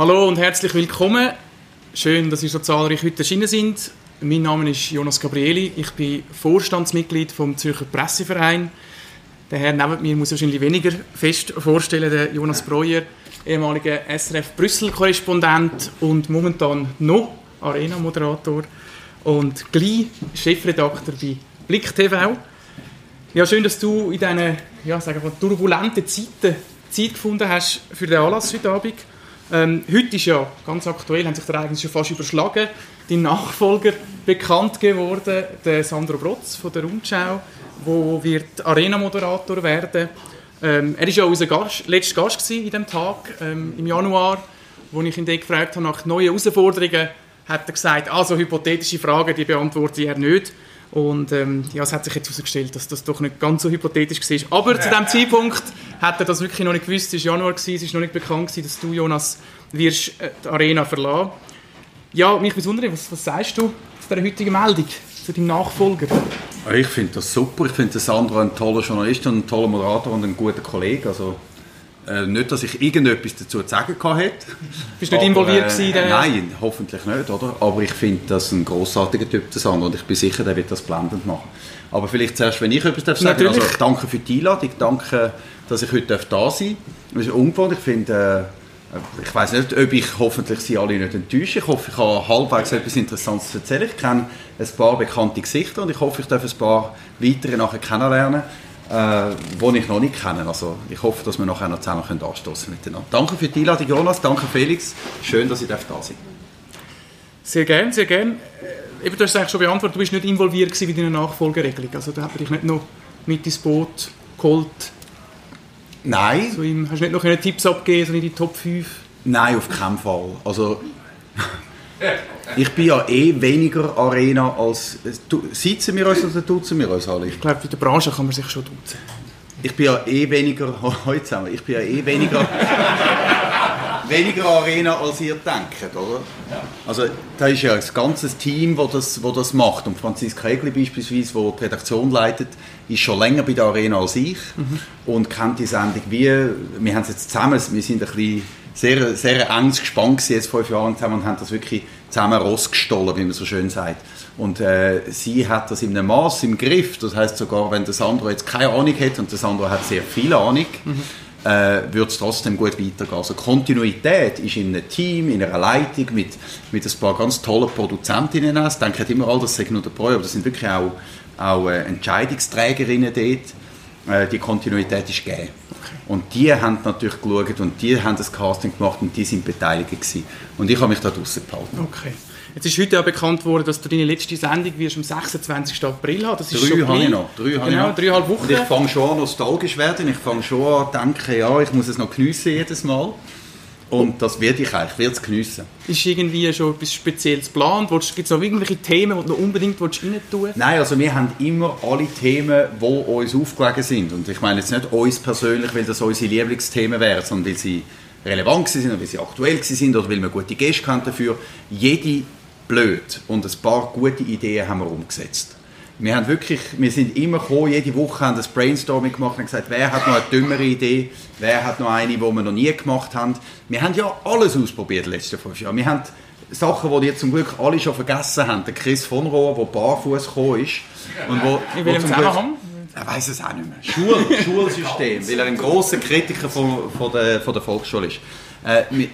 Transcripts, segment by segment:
Hallo und herzlich willkommen. Schön, dass ihr so zahlreich heute erschienen sind. Mein Name ist Jonas Gabrieli. Ich bin Vorstandsmitglied vom Zürcher Presseverein. Der Herr neben mir muss wahrscheinlich weniger fest vorstellen, der Jonas Breuer, ehemaliger SRF Brüssel-Korrespondent und momentan noch Arena-Moderator und gleich Chefredakteur bei Blick TV. Ja, schön, dass du in diesen ja, turbulenten Zeiten Zeit gefunden hast für den Anlass heute Abend. Ähm, heute ist ja ganz aktuell, haben sich der eigentlich schon fast überschlagen, die Nachfolger bekannt geworden, der Sandro Brotz von der Rundschau, wo wird Arena-Moderator werden. Ähm, er war ja unser Gast, letzter Gast in diesem Tag ähm, im Januar, wo ich ihn gefragt habe nach neuen Herausforderungen, hat er gesagt, also hypothetische Fragen, die beantworte er nicht. Und ähm, ja, es hat sich jetzt herausgestellt, dass das doch nicht ganz so hypothetisch war. Aber ja. zu dem Zeitpunkt hat er das wirklich noch nicht gewusst. Es war Januar, gewesen, es war noch nicht bekannt, gewesen, dass du, Jonas, wirst äh, die Arena verlassen Ja, mich besonders, was, was sagst du zu dieser heutigen Meldung, zu deinem Nachfolger? Ich finde das super. Ich finde Sandro ein toller Journalist und ein toller Moderator und ein guter Kollege. Also äh, nicht, dass ich irgendetwas dazu zu sagen hatte. Bist du nicht involviert äh, in Nein, hoffentlich nicht, oder? Aber ich finde das ein großartiger Typ, der Sandro, und ich bin sicher, der wird das blendend machen. Aber vielleicht zuerst, wenn ich etwas sagen darf. Also, danke für die Einladung, danke, dass ich heute da sein darf. Das ist ungewohnt. Ich finde, äh, ich weiß nicht, ob ich hoffentlich Sie alle nicht enttäusche. Ich hoffe, ich habe halbwegs etwas Interessantes zu erzählen. Ich kenne ein paar bekannte Gesichter und ich hoffe, ich darf ein paar weitere nachher kennenlernen äh, die ich noch nicht kenne. Also ich hoffe, dass wir nachher noch zusammen können anstoßen miteinander. Danke für die Einladung, Jonas. Danke, Felix. Schön, dass ich da sein Sehr gerne, sehr gerne. Äh, eben, du hast es eigentlich schon beantwortet, du bist nicht involviert in deiner Nachfolgeregelung. Also da hat dich nicht noch mit ins Boot geholt. Nein. So im, hast du nicht noch Tipps abgegeben, so in die Top 5? Nein, auf keinen Fall. Also ich bin ja eh weniger Arena als... Sitzen wir uns oder duzen wir uns alle? Ich glaube, in der Branche kann man sich schon duzen. Ich bin ja eh weniger... Heute zusammen. Ich bin ja eh weniger... weniger Arena, als ihr denkt, oder? Ja. Also da ist ja ein ganzes Team, das das, wo das macht. Und Franziska Egli beispielsweise, die die Redaktion leitet, ist schon länger bei der Arena als ich mhm. und kennt die Sendung wie... Wir haben es jetzt zusammen, wir sind ein bisschen sehr, sehr enges Gespann jetzt fünf Jahre zusammen und haben das wirklich zusammen rausgestohlen, wie man so schön sagt. Und äh, sie hat das in einem Maß im Griff. Das heißt sogar, wenn der Sandro jetzt keine Ahnung hat und der Sandro hat sehr viel Ahnung, mhm. äh, wird es trotzdem gut weitergehen. Also Kontinuität ist in einem Team, in einer Leitung mit, mit ein paar ganz tollen Produzentinnen. Es denken immer alle, das sind nur der Pro, aber das sind wirklich auch, auch äh, Entscheidungsträgerinnen dort äh, die Kontinuität ist gegeben. Und die haben natürlich geschaut und die haben das Casting gemacht und die sind beteiligt gewesen. Und ich habe mich da draußen gehalten. Okay. Jetzt ist heute ja bekannt worden, dass du deine letzte Sendung wirst am 26. April haben. Das ist drei habe ich noch. Drei genau, ich noch. dreieinhalb Wochen. Und ich fange schon an nostalgisch werden. Ich fange schon an denken, ja, ich muss es noch geniessen jedes Mal. Und das werde ich eigentlich, ich werde es geniessen. Ist irgendwie schon etwas Spezielles geplant? Gibt es noch irgendwelche Themen, die du noch unbedingt rein tun Nein, also wir haben immer alle Themen, die uns aufgelegen sind. Und ich meine jetzt nicht uns persönlich, weil das unsere Lieblingsthemen wären, sondern weil sie relevant sind oder weil sie aktuell sind oder weil wir gute Gäste haben dafür. Jede blöd und ein paar gute Ideen haben wir umgesetzt. Wir, haben wirklich, wir sind immer gekommen, jede Woche haben das Brainstorming gemacht und gesagt, wer hat noch eine dümmere Idee, wer hat noch eine, die wir noch nie gemacht haben. Wir haben ja alles ausprobiert in den letzten fünf Jahren. Wir haben Sachen, die jetzt zum Glück alle schon vergessen haben. Der Chris von Rohr, der barfuß gekommen ist. Und wo, In welchem Zusammenhang? Er weiß es auch nicht mehr. Schul Schulsystem, weil er ein großer Kritiker von, von, der, von der Volksschule ist. Äh, wir,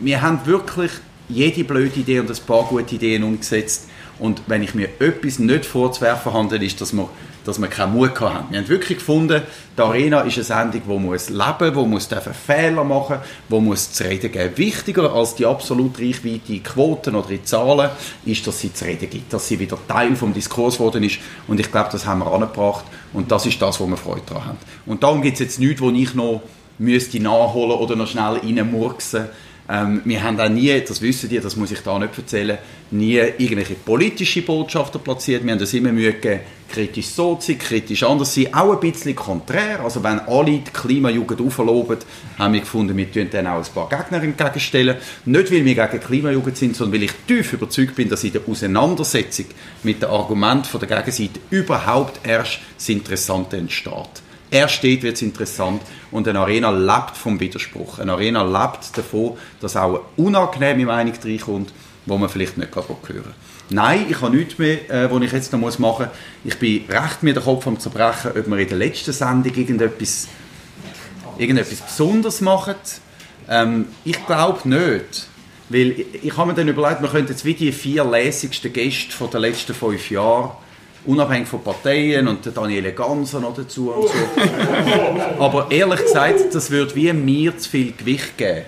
wir haben wirklich jede blöde Idee und ein paar gute Ideen umgesetzt. Und wenn ich mir etwas nicht vorzuwerfen habe, ist, dass wir, dass wir keinen Mut haben. Wir haben wirklich gefunden, die Arena ist eine Sendung, die muss leben, die muss Fehler machen, die muss zu reden geben. Wichtiger als die absolut reichweite Quoten oder die Zahlen ist, dass sie zu reden gibt, dass sie wieder Teil des Diskurs geworden ist. Und ich glaube, das haben wir angebracht. Und das ist das, wo wir Freude daran haben. Und darum gibt es jetzt nichts, wo ich noch müsste nachholen oder noch schnell reinmurksen müsste ähm, wir haben auch nie, das wissen die, das muss ich da nicht erzählen, nie irgendwelche politische Botschaften platziert. Wir haben das immer Mühe gegeben, kritisch so zu sein, kritisch anders zu sein, auch ein bisschen konträr. Also wenn alle die Klimajugend aufloben, haben wir gefunden, wir tun dann auch ein paar Gegner entgegenstellen. Nicht, weil wir gegen die Klimajugend sind, sondern weil ich tief überzeugt bin, dass in der Auseinandersetzung mit den Argumenten der Gegenseite überhaupt erst das Interessante entsteht. Erst dort wird es interessant und eine Arena lebt vom Widerspruch. Eine Arena lebt davon, dass auch eine unangenehme Meinung reinkommt, wo man vielleicht nicht gerade hören Nein, ich habe nichts mehr, äh, was ich jetzt noch machen muss. Ich bin recht mit dem Kopf am Zerbrechen, ob wir in der letzten Sendung irgendetwas, irgendetwas Besonderes machen. Ähm, ich glaube nicht. Weil ich, ich habe mir dann überlegt, wir könnten jetzt wie die vier lässigsten Gäste der letzten fünf Jahre unabhängig von Parteien und der Daniele Ganser noch dazu und so. Aber ehrlich gesagt, das würde wie mir zu viel Gewicht geben.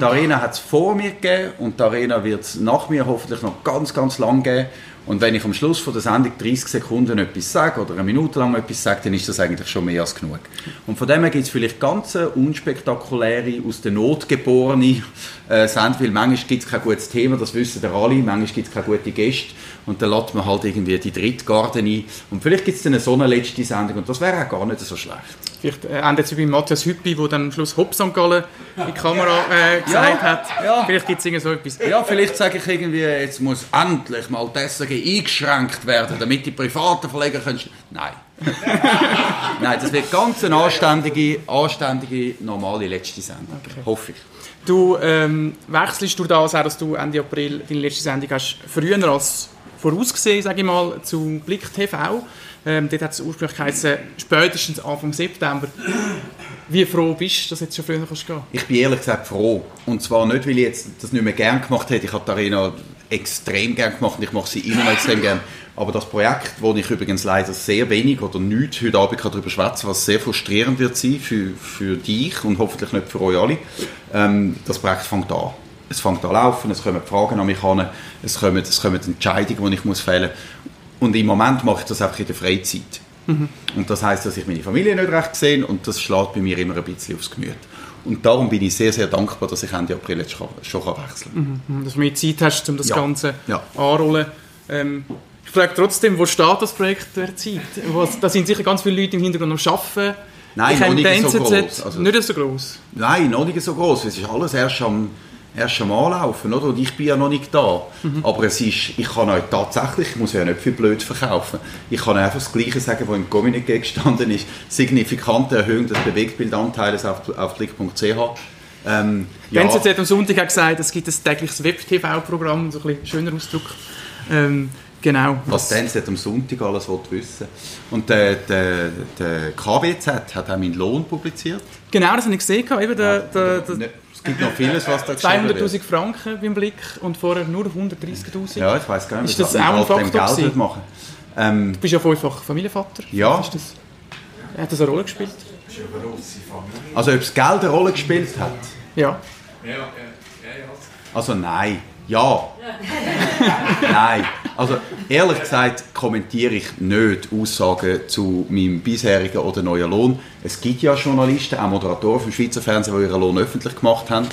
Die Arena hat es vor mir gegeben und die Arena wird es nach mir hoffentlich noch ganz, ganz lang geben. Und wenn ich am Schluss von der Sendung 30 Sekunden etwas sage oder eine Minute lang etwas sage, dann ist das eigentlich schon mehr als genug. Und von dem her gibt es vielleicht ganz unspektakuläre, aus der Not geborene äh, Sendung, weil manchmal gibt es kein gutes Thema, das wissen wir alle, manchmal gibt es keine guten Gäste und dann lädt man halt irgendwie die Drittgarde ein und vielleicht gibt es dann eine so eine letzte Sendung und das wäre auch gar nicht so schlecht. Vielleicht äh, endet es wie bei Matthias Hüppi, der dann am Schluss Hopp St. Gallen in die Kamera äh, gesagt ja, hat. Ja. Vielleicht gibt es so etwas. Ja, vielleicht sage ich irgendwie, jetzt muss endlich mal das eingeschränkt werden, damit die privaten Verleger können... Nein. Nein, das wird ganz eine anständige, anständige normale letzte Sendung. Okay. Hoffe ich. Du ähm, wechselst durch das auch, dass du Ende April deine letzte Sendung hast, früher als vorausgesehen, sage ich mal, zu Blick TV. Ähm, dort hat es ursprünglich geheißen, spätestens Anfang September. Wie froh bist du, dass du jetzt schon früher kannst gehen Ich bin ehrlich gesagt froh. Und zwar nicht, weil ich jetzt das nicht mehr gerne gemacht hätte. Ich habe die Arena extrem gerne gemacht und ich mache sie immer noch extrem gerne. Aber das Projekt, wo ich übrigens leider sehr wenig oder nichts heute Abend darüber schwätzen was sehr frustrierend wird sein für, für dich und hoffentlich nicht für euch alle, ähm, das Projekt fängt an. Es fängt an laufen, es kommen Fragen an mich an, es kommen, es kommen Entscheidungen, die ich muss fällen muss. Und im Moment mache ich das einfach in der Freizeit. Mhm. Und das heißt, dass ich meine Familie nicht recht sehe und das schlägt bei mir immer ein bisschen aufs Gemüt. Und darum bin ich sehr, sehr dankbar, dass ich Ende April jetzt schon wechseln kann. Mhm. Dass du mehr Zeit hast, um das ja. Ganze ja. anrollen. Ähm, ich frage trotzdem, wo steht das Projekt der Zeit? da sind sicher ganz viele Leute im Hintergrund am Arbeiten. Nein, noch nicht so groß. Also, nicht so groß? Nein, noch nicht so groß. Es ist alles erst am erst einmal laufen, oder? Und ich bin ja noch nicht da. Mhm. Aber es ist, ich kann euch tatsächlich, ich muss ja nicht viel blöd verkaufen, ich kann einfach das Gleiche sagen, was im Kommuniqué gestanden ist, signifikante Erhöhung des Bewegtbildanteils auf, auf blick.ch. Ähm, ja. Die NZZ am Sonntag hat gesagt, es gibt ein tägliches Web-TV-Programm, so ein bisschen schöner Ausdruck. Ähm, genau. Was, was die am Sonntag alles wissen Und der, der, der KWZ hat auch meinen Lohn publiziert. Genau, das habe ich gesehen. Eben der, der, der, gibt noch vieles, was da 200'000 Franken beim Blick und vorher nur 130'000. Ja, ich weiß gar nicht, ist das auch ein Faktor Geld machen. Ähm, du bist ja fünffach Familienvater. Ja. Ist das, hat das eine Rolle gespielt? Also ob das Geld eine Rolle gespielt hat? Ja. Ja, ja, ja. Also nein. Ja. Nein. Also ehrlich gesagt kommentiere ich nicht Aussagen zu meinem bisherigen oder neuen Lohn. Es gibt ja Journalisten, auch Moderatoren vom Schweizer Fernsehen, die ihren Lohn öffentlich gemacht haben.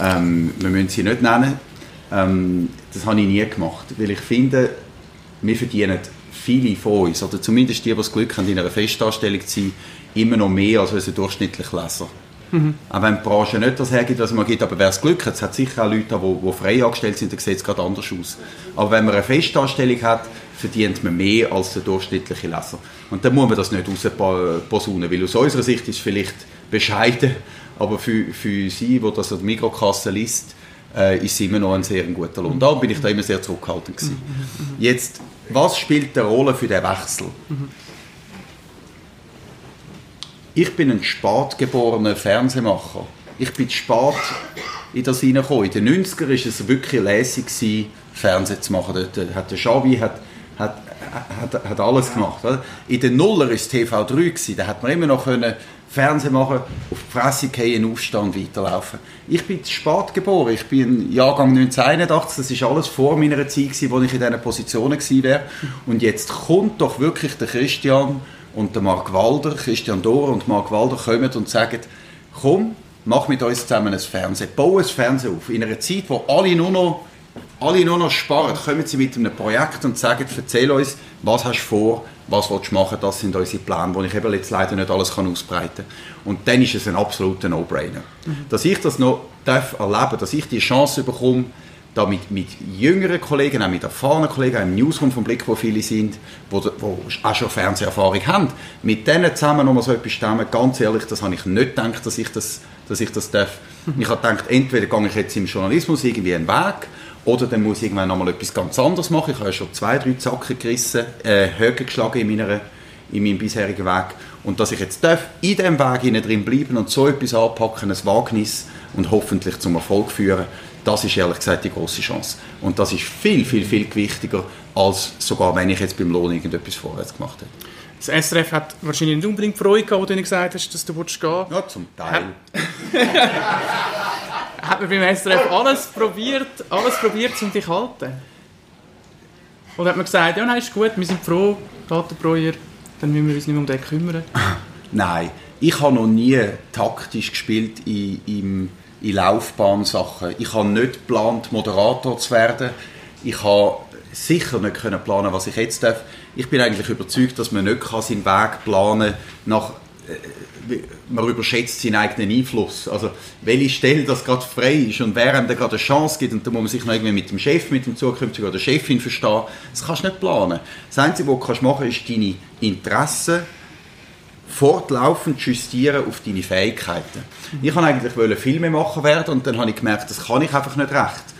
Ähm, wir müssen sie nicht nennen. Ähm, das habe ich nie gemacht, weil ich finde, wir verdienen viele von uns, oder zumindest die, die das Glück haben, in einer Festanstellung zu sein, immer noch mehr als unser durchschnittlicher Leser. Mhm. Auch wenn die Branche nicht das hergibt, was man gibt, aber wer es Glück hat, es hat sicher auch Leute, die, die frei angestellt sind, dann sieht es gerade anders aus. Aber wenn man eine Festanstellung hat, verdient man mehr als der durchschnittliche Leser. Und dann muss man das nicht rausposaunen, weil aus unserer Sicht ist es vielleicht bescheiden, aber für, für sie, die das an der Mikrokasse liest, äh, ist es immer noch ein sehr guter Lohn. Da bin ich da immer sehr zurückhaltend gewesen. Jetzt, was spielt eine Rolle für den Wechsel? Ich bin ein spätgeborener Fernsehmacher. Ich bin spät in das hineingekommen. In den 90ern war es wirklich lässig, Fernsehen zu machen. Dort hat der Xavi hat, hat, hat, hat alles gemacht. In den Nuller war es TV3. Gewesen. Da hat man immer noch Fernsehen machen, auf die Fresse gehen, Aufstand weiterlaufen. Ich bin spät geboren. Ich bin Jahrgang 1981. Das war alles vor meiner Zeit, wo ich in diesen Positionen war. Und jetzt kommt doch wirklich der Christian und der Mark Walder, Christian Dohr und Mark Walder kommen und sagen, komm, mach mit uns zusammen ein Fernsehen, baue ein Fernsehen auf. In einer Zeit, wo alle nur noch, alle nur noch sparen, kommen sie mit einem Projekt und sagen, erzähl uns, was hast du vor, was willst du machen, das sind unsere Pläne, wo ich eben jetzt leider nicht alles kann ausbreiten kann. Und dann ist es ein absoluter No-Brainer. Mhm. Dass ich das noch darf erleben dass ich die Chance bekomme, da mit, mit jüngeren Kollegen, auch mit erfahrenen Kollegen, auch im Newsroom vom Blick, wo viele sind, wo, wo auch schon Fernseherfahrung haben, mit denen zusammen nochmal so etwas stemmen, ganz ehrlich, das habe ich nicht gedacht, dass ich das, dass ich das darf. Ich habe gedacht, entweder gehe ich jetzt im Journalismus irgendwie einen Weg, oder dann muss ich irgendwann nochmal etwas ganz anderes machen. Ich habe ja schon zwei, drei Zacken gerissen, äh, Höhe geschlagen in, meiner, in meinem bisherigen Weg. Und dass ich jetzt darf, in diesem Weg drin bleiben und so etwas anpacken, ein Wagnis und hoffentlich zum Erfolg führen, das ist ehrlich gesagt die große Chance. Und das ist viel, viel, viel gewichtiger, als sogar wenn ich jetzt beim Lohn irgendetwas vorwärts gemacht hätte. Das SRF hat wahrscheinlich nicht unbedingt Freude gehabt, als du gesagt hast, dass du gehen willst. Ja, zum Teil. hat man beim SRF alles probiert, alles probiert, um dich zu halten? Oder hat man gesagt, ja, nein, ist gut, wir sind froh, Datenbreuer, dann müssen wir uns nicht mehr um den kümmern? Nein, ich habe noch nie taktisch gespielt in, in, in Laufbahnsachen. Ich habe nicht geplant, Moderator zu werden. Ich habe sicher nicht planen, was ich jetzt darf. Ich bin eigentlich überzeugt, dass man nicht seinen Weg planen nach äh, man überschätzt seinen eigenen Einfluss. Also, welche Stelle das gerade frei ist und wer einem da gerade eine Chance gibt und da muss man sich noch irgendwie mit dem Chef, mit dem zukünftigen oder der Chefin verstehen, das kannst du nicht planen. Das Einzige, was du machen kannst, ist deine Interessen fortlaufend justieren auf deine Fähigkeiten. Ich wollte eigentlich Filme machen werden und dann habe ich gemerkt, das kann ich einfach nicht recht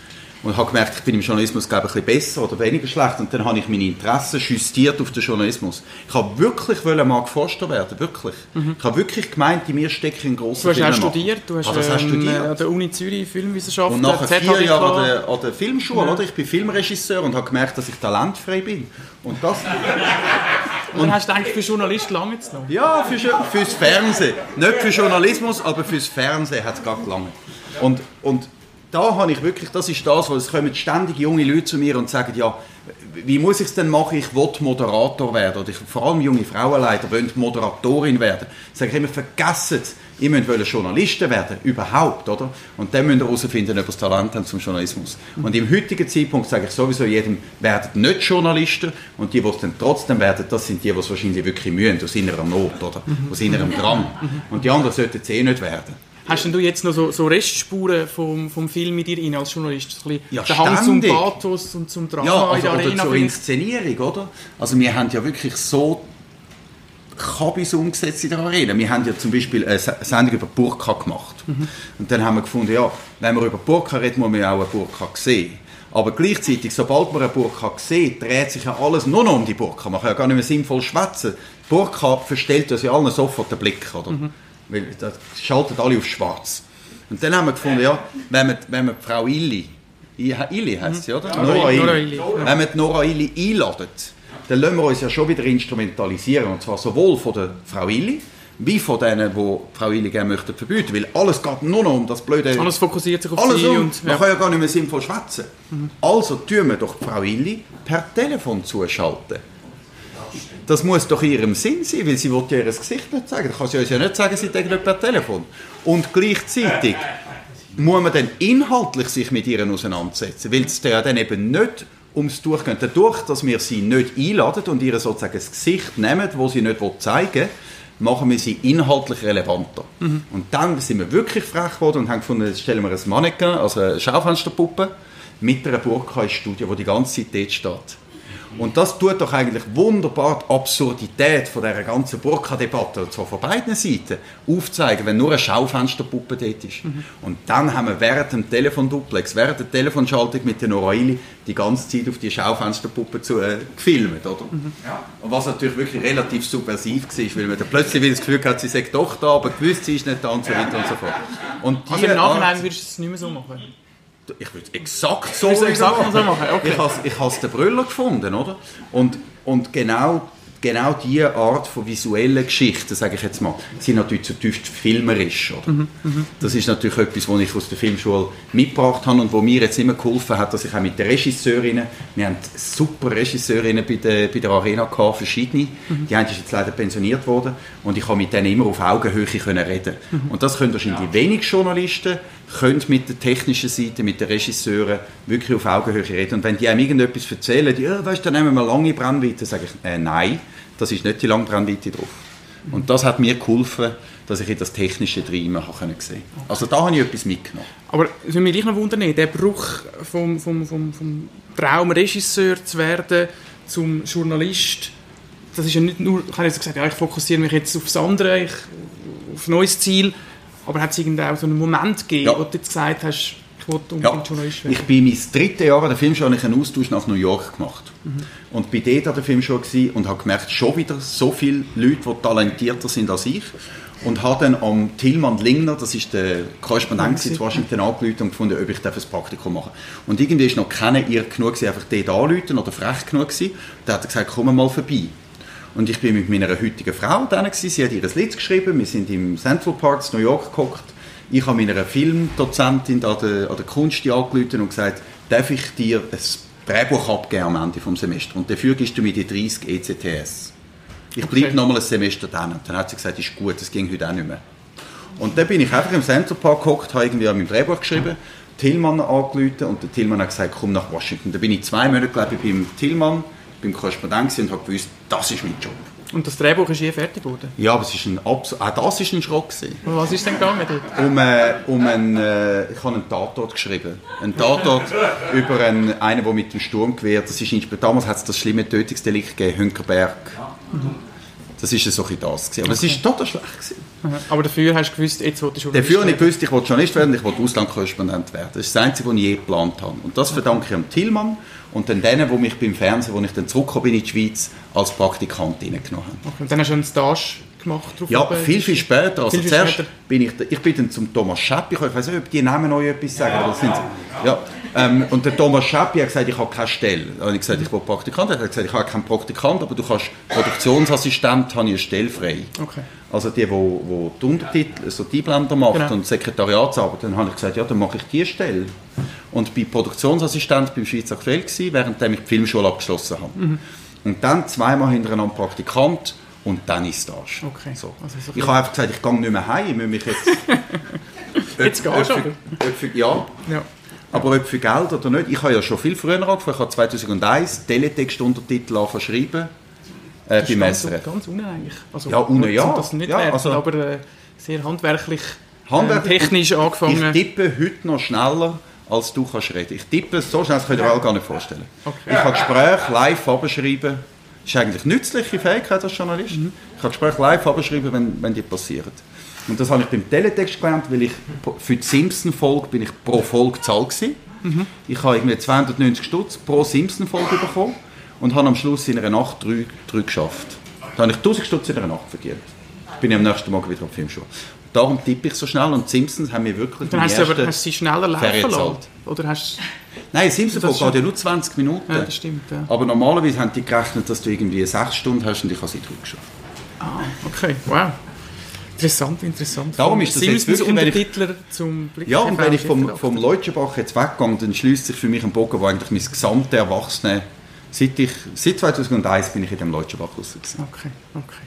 und habe gemerkt, ich bin im Journalismus glaube ich, ein bisschen besser oder weniger schlecht und dann habe ich meine Interessen justiert auf den Journalismus. Ich habe wirklich wollen Mark Forster werden, wirklich. Mhm. Ich habe wirklich gemeint, in mir steckt ein grosser Du hast auch studiert, du hast, also, hast ähm, studiert. an der Uni Zürich Filmwissenschaft. Und nach vier Jahren an der, an der Filmschule, ja. oder? ich bin Filmregisseur und habe gemerkt, dass ich talentfrei bin. Und das... Und dann hast du eigentlich für Journalist lange jetzt noch? Ja, für, fürs Fernsehen. Nicht für Journalismus, aber fürs Fernsehen hat es gerade lange. Und, und da habe ich wirklich, das ist das, wo es kommen ständig junge Leute zu mir und sagen, ja, wie muss ich es denn machen? Ich will Moderator werden. Oder ich, vor allem junge Frauenleiter wollen Moderatorin werden. Ich sage immer, vergessen es. Ihr müsst Journalisten werden, überhaupt, oder? Und dann müsst ihr herausfinden, ob ihr das Talent haben zum Journalismus. Und im heutigen Zeitpunkt sage ich sowieso jedem, werdet nicht Journalisten und die, die es dann trotzdem werden, das sind die, die es wahrscheinlich wirklich mühen, aus innerer Not, oder? Aus innerem Drang. Und die anderen sollten es eh nicht werden. Hast denn du jetzt noch so, so Restspuren vom, vom Film mit dir rein als Journalist? Ein ja, der Hang zum Pathos und zum Drama ja, also, in der Arena? Oder zur Inszenierung, oder? Also wir haben ja wirklich so Kabis umgesetzt in der Arena. Wir haben ja zum Beispiel eine Sendung über Burka gemacht. Mhm. Und dann haben wir gefunden, ja, wenn wir über Burka reden, muss man auch eine Burka sehen. Aber gleichzeitig, sobald man eine Burka sieht, dreht sich ja alles nur noch um die Burka. Man kann ja gar nicht mehr sinnvoll schwätzen. Burka verstellt uns ja allen sofort den Blick, oder? Mhm. Weil das schaltet alle auf schwarz. Und dann haben wir gefunden, ja, wenn wir, wenn wir Frau Illi, Illi heisst sie, oder? Ja, Nora, Nora Illi. Wenn wir Nora Illi einladen, dann lassen wir uns ja schon wieder instrumentalisieren. Und zwar sowohl von der Frau Illi, wie von denen, die Frau Illi gerne möchten verbieten. Weil alles geht nur noch um das blöde... Alles fokussiert sich auf alles sie. Um. Und, man kann ja gar nicht mehr sinnvoll schwätzen. Mhm. Also tun wir doch Frau Illi per Telefon zuschalten. Das muss doch in ihrem Sinn sein, weil sie will ja ihr Gesicht nicht zeigen. Da kann sie uns ja nicht sagen, sie denkt nicht per Telefon. Und gleichzeitig muss man dann inhaltlich sich mit ihr auseinandersetzen, weil es ja dann eben nicht ums Durchgehen. Dadurch, dass wir sie nicht einladen und ihr sozusagen das Gesicht nehmen, wo sie nicht zeigen will, machen wir sie inhaltlich relevanter. Mhm. Und dann sind wir wirklich frech geworden und haben gefunden, jetzt stellen wir ein Mannequin, also eine Schaufensterpuppe, mit einer Burka ins Studio, wo die ganze Zeit dort steht. Und das tut doch eigentlich wunderbar die Absurdität von dieser ganzen Burka-Debatte, und zwar von beiden Seiten, aufzeigen, wenn nur eine Schaufensterpuppe dort ist. Mhm. Und dann haben wir während dem Telefonduplex, während der Telefonschaltung mit den O'Reilly die ganze Zeit auf die Schaufensterpuppe zu, äh, gefilmt, oder? Mhm. Ja. Und was natürlich wirklich relativ subversiv war, weil man dann plötzlich wieder das Gefühl hat, sie sei doch da, aber gewusst, sie ist nicht da und so weiter und so fort. Und also im Nachhinein würdest du es nicht mehr so machen? Ich würde exakt so, exakt so machen. Okay. Ich habe es den Brüller gefunden, oder? Und, und genau genau diese Art von visuellen Geschichten, sage ich jetzt mal, sind natürlich zutiefst filmerisch. Oder? Mhm, mhm. Das ist natürlich etwas, was ich aus der Filmschule mitgebracht habe und wo mir jetzt immer geholfen hat, dass ich auch mit den Regisseurinnen, wir haben super Regisseurinnen bei der, bei der Arena gehabt, verschiedene, mhm. die eine ist jetzt leider pensioniert worden und ich habe mit denen immer auf Augenhöhe können reden. Mhm. Und das können wahrscheinlich ja. wenig Journalisten, können mit der technischen Seite, mit den Regisseuren wirklich auf Augenhöhe reden. Und wenn die einem irgendetwas erzählen, ja, weißt, dann nehmen wir lange Brennweite, sage ich, äh, nein, das ist nicht die lange Brennweite drauf. Und das hat mir geholfen, dass ich in das Technische drin sehen konnte. Also da habe ich etwas mitgenommen. Aber es würde mich gleich noch wundern, der Bruch vom, vom, vom, vom Traum, Regisseur zu werden, zum Journalist, das ist ja nicht nur, ich habe jetzt gesagt, ja, ich fokussiere mich jetzt auf das andere, ich, auf ein neues Ziel, aber hat es irgendwie auch so einen Moment gegeben, ja. wo du jetzt gesagt hast, ich wollte unbedingt ja. Journalist werden? Ich bin mein drittes Jahr an der Filmschule, habe ich einen Austausch nach New York gemacht. Mhm. Und bin dort an der Filmschule und habe gemerkt, schon wieder so viele Leute, die talentierter sind als ich und habe dann am Tilman Lingner, das ist der Korrespondent in Washington, angerufen und gefunden, ob ich ein Praktikum machen darf. Und irgendwie ist noch keiner ihr genug gewesen, einfach dort anrufen oder frech genug gewesen. Da hat er gesagt, komm mal vorbei. Und ich bin mit meiner heutigen Frau da gewesen. Sie hat ihr Lied geschrieben. Wir sind im Central Park in New York gekocht. Ich habe meiner Filmdozentin an der, an der Kunst angerufen und gesagt, darf ich dir ein Drehbuch abgeben am Ende des Semesters? Und dafür gibst du mir die 30 ECTS. Ich bleibe okay. nochmal ein Semester dann. Und dann hat sie gesagt, ist gut, das ging heute auch nicht mehr. Und dann bin ich einfach im Central Park gehockt, habe irgendwie an meinem Drehbuch geschrieben, Tillmann angerufen und der Tillmann hat gesagt, komm nach Washington. Da bin ich zwei Monate, glaube ich, beim Tillmann, beim Korrespondent und habe gewusst, das ist mein Job. Und das Drehbuch ist je fertig geworden? Ja, aber es ist ein Abs auch das ist ein Schrock gewesen. Was ist denn gegangen dort? Um, äh, um einen, äh, ich habe einen Tatort geschrieben. Ein Tatort über einen, einen, der mit dem Sturmgewehr, das ist damals hat es das schlimme Tötungsdelikt gegeben, Hünkerberg. Mhm. Das ist so ein das gewesen. Aber okay. es war total schlecht. Gewesen. Aber dafür hast du gewusst, jetzt wollte ich Journalist Dafür habe ich gewusst, ich wollte Journalist werden, ich wollte Auslandkorrespondent werden. Das ist das Einzige, was ich je geplant habe. Und das verdanke ich am Tillmann und dann denen, die mich beim Fernsehen, wo ich dann zurückgekommen bin in die Schweiz, als Praktikant reingenommen haben. Okay. Und dann hast du einen Stage gemacht? Ja, viel, viel später. Also viel, zuerst später. bin ich, ich bin dann zum Thomas Scheppi, ich weiß nicht, ob die Namen euch etwas sagen. Ja, sind, ja. Ähm, und der Thomas Scheppi hat gesagt, ich habe keine Stelle. Dann habe ich gesagt, ich will Praktikant. Er hat gesagt, ich habe keinen Praktikant, aber du kannst Produktionsassistent, habe ich eine Stelle frei. Okay. Also die, die, die die Untertitel, also die Blender macht genau. und Sekretariatsarbeit, dann habe ich gesagt, ja, dann mache ich diese Stelle. Und bin Produktionsassistent beim Schweizer Aktuell gewesen, während ich die Filmschule abgeschlossen habe. Mhm. Und dann zweimal hintereinander Praktikant und dann ist das. Okay. So. Also so ich habe einfach gesagt, ich gehe nicht mehr heim, ich muss mich jetzt... jetzt gehst du Ja. ja. Aber ob für Geld oder nicht, ich habe ja schon viel früher angefangen, ich habe 2001 Teletext-Untertitel schreiben äh, das beim ganz, SRF. ganz uneinig. Also, ja, ohne ja. Das nicht ja, werden, also, aber äh, sehr handwerklich, handwerklich äh, technisch angefangen. Ich tippe heute noch schneller, als du kannst reden. Ich tippe so schnell, das könnt ihr euch gar nicht vorstellen. Okay. Ich kann Gespräche live abschreiben. Das ist eigentlich nützliche Fähigkeit als Journalist. Mhm. Ich kann Gespräche live abschreiben, wenn, wenn die passieren. Und das habe ich beim Teletext gelernt, weil ich für die Simpson-Folge bin ich pro Folge gezahlt Mhm. Ich habe irgendwie 290 Stutz pro Simpson-Folge bekommen und habe am Schluss in einer Nacht drei, drei geschafft. Da habe ich 1000 Stutz in einer Nacht verdient. Bin ich am nächsten Morgen wieder auf Filmschule. Darum tippe ich so schnell und Simpsons haben mir wirklich Dann hast du aber hast sie schneller laufen lassen? Oder hast Nein, Simpsons geht ja nur 20 Minuten. Ja, das stimmt, ja. Aber normalerweise haben die gerechnet, dass du irgendwie 6 Stunden hast und ich habe sie drei geschafft. Ah, okay, wow. Interessant, interessant. Darum ist das jetzt wirklich, wenn ich, zum Blick Ja, und wenn ich vom, vom Leutschenbach jetzt weggehe, dann schließt sich für mich ein Bogen, wo eigentlich mein gesamte Erwachsene, seit, ich, seit 2001 bin ich in dem Leutschenbach raus. Okay, okay.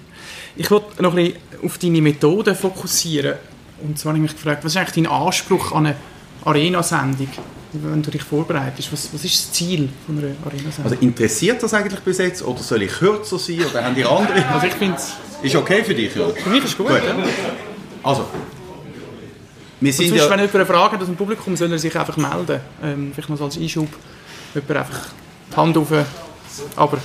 Ich wollte noch ein bisschen auf deine Methode fokussieren. Und zwar habe ich mich gefragt, was ist eigentlich dein Anspruch an eine Arena-Sendung, wenn du dich vorbereitest? Was, was ist das Ziel von einer Arena-Sendung? Also interessiert das eigentlich bis jetzt oder soll ich kürzer sein oder haben die andere? Also ich finde Ist okay für dich, ja? Für mich ist gut, gut. Ja. Also, wir sind sonst, ja... wenn jemand eine Frage hat aus dem Publikum, soll er sich einfach melden. Ähm, vielleicht noch als Einschub. Jemand einfach die Hand auf... Aber...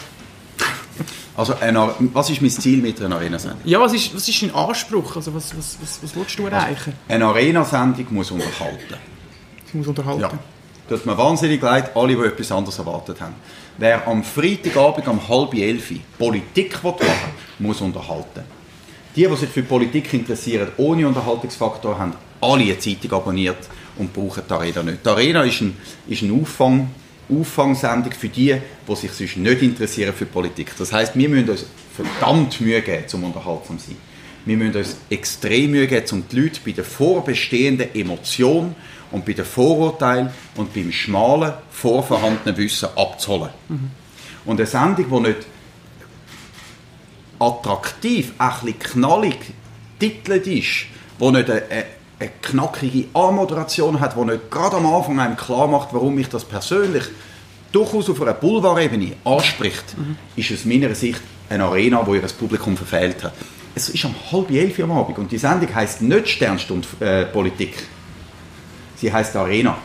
Also, eine, was ist mein Ziel mit einer Arena-Sendung? Ja, was ist, was ist dein Anspruch? Also, was, was, was, was willst du erreichen? Also, eine Arena-Sendung muss unterhalten. Sie muss unterhalten? Ja. Tut mir wahnsinnig leid, alle, die etwas anderes erwartet haben. Wer am Freitagabend um halb elf Politik machen will, muss unterhalten. Die, die sich für Politik interessieren, ohne Unterhaltungsfaktor, haben alle eine Zeitung abonniert und brauchen die Arena nicht. Die Arena ist ein, ist ein Auffang, Auffangsendung für die, die sich sonst nicht interessieren für Politik. Das heißt, wir müssen uns verdammt Mühe geben, zum unterhaltsam zu sein. Wir müssen uns extrem Mühe geben, um die Leute bei der vorbestehenden Emotion und bei den Vorurteilen und beim schmalen, vorvorhandenen Wissen abzuholen. Mhm. Und eine Sendung, die nicht attraktiv, ein bisschen knallig titelt ist, die nicht eine, eine knackige Anmoderation hat, die nicht gerade am Anfang einem klar macht, warum mich das persönlich durchaus auf einer Boulevard-Ebene anspricht, mhm. ist aus meiner Sicht eine Arena, wo ihr das Publikum verfehlt hat. es ist um halb elf am Abend und die Sendung heisst nicht Sternstunde äh, Politik. Sie heisst Arena.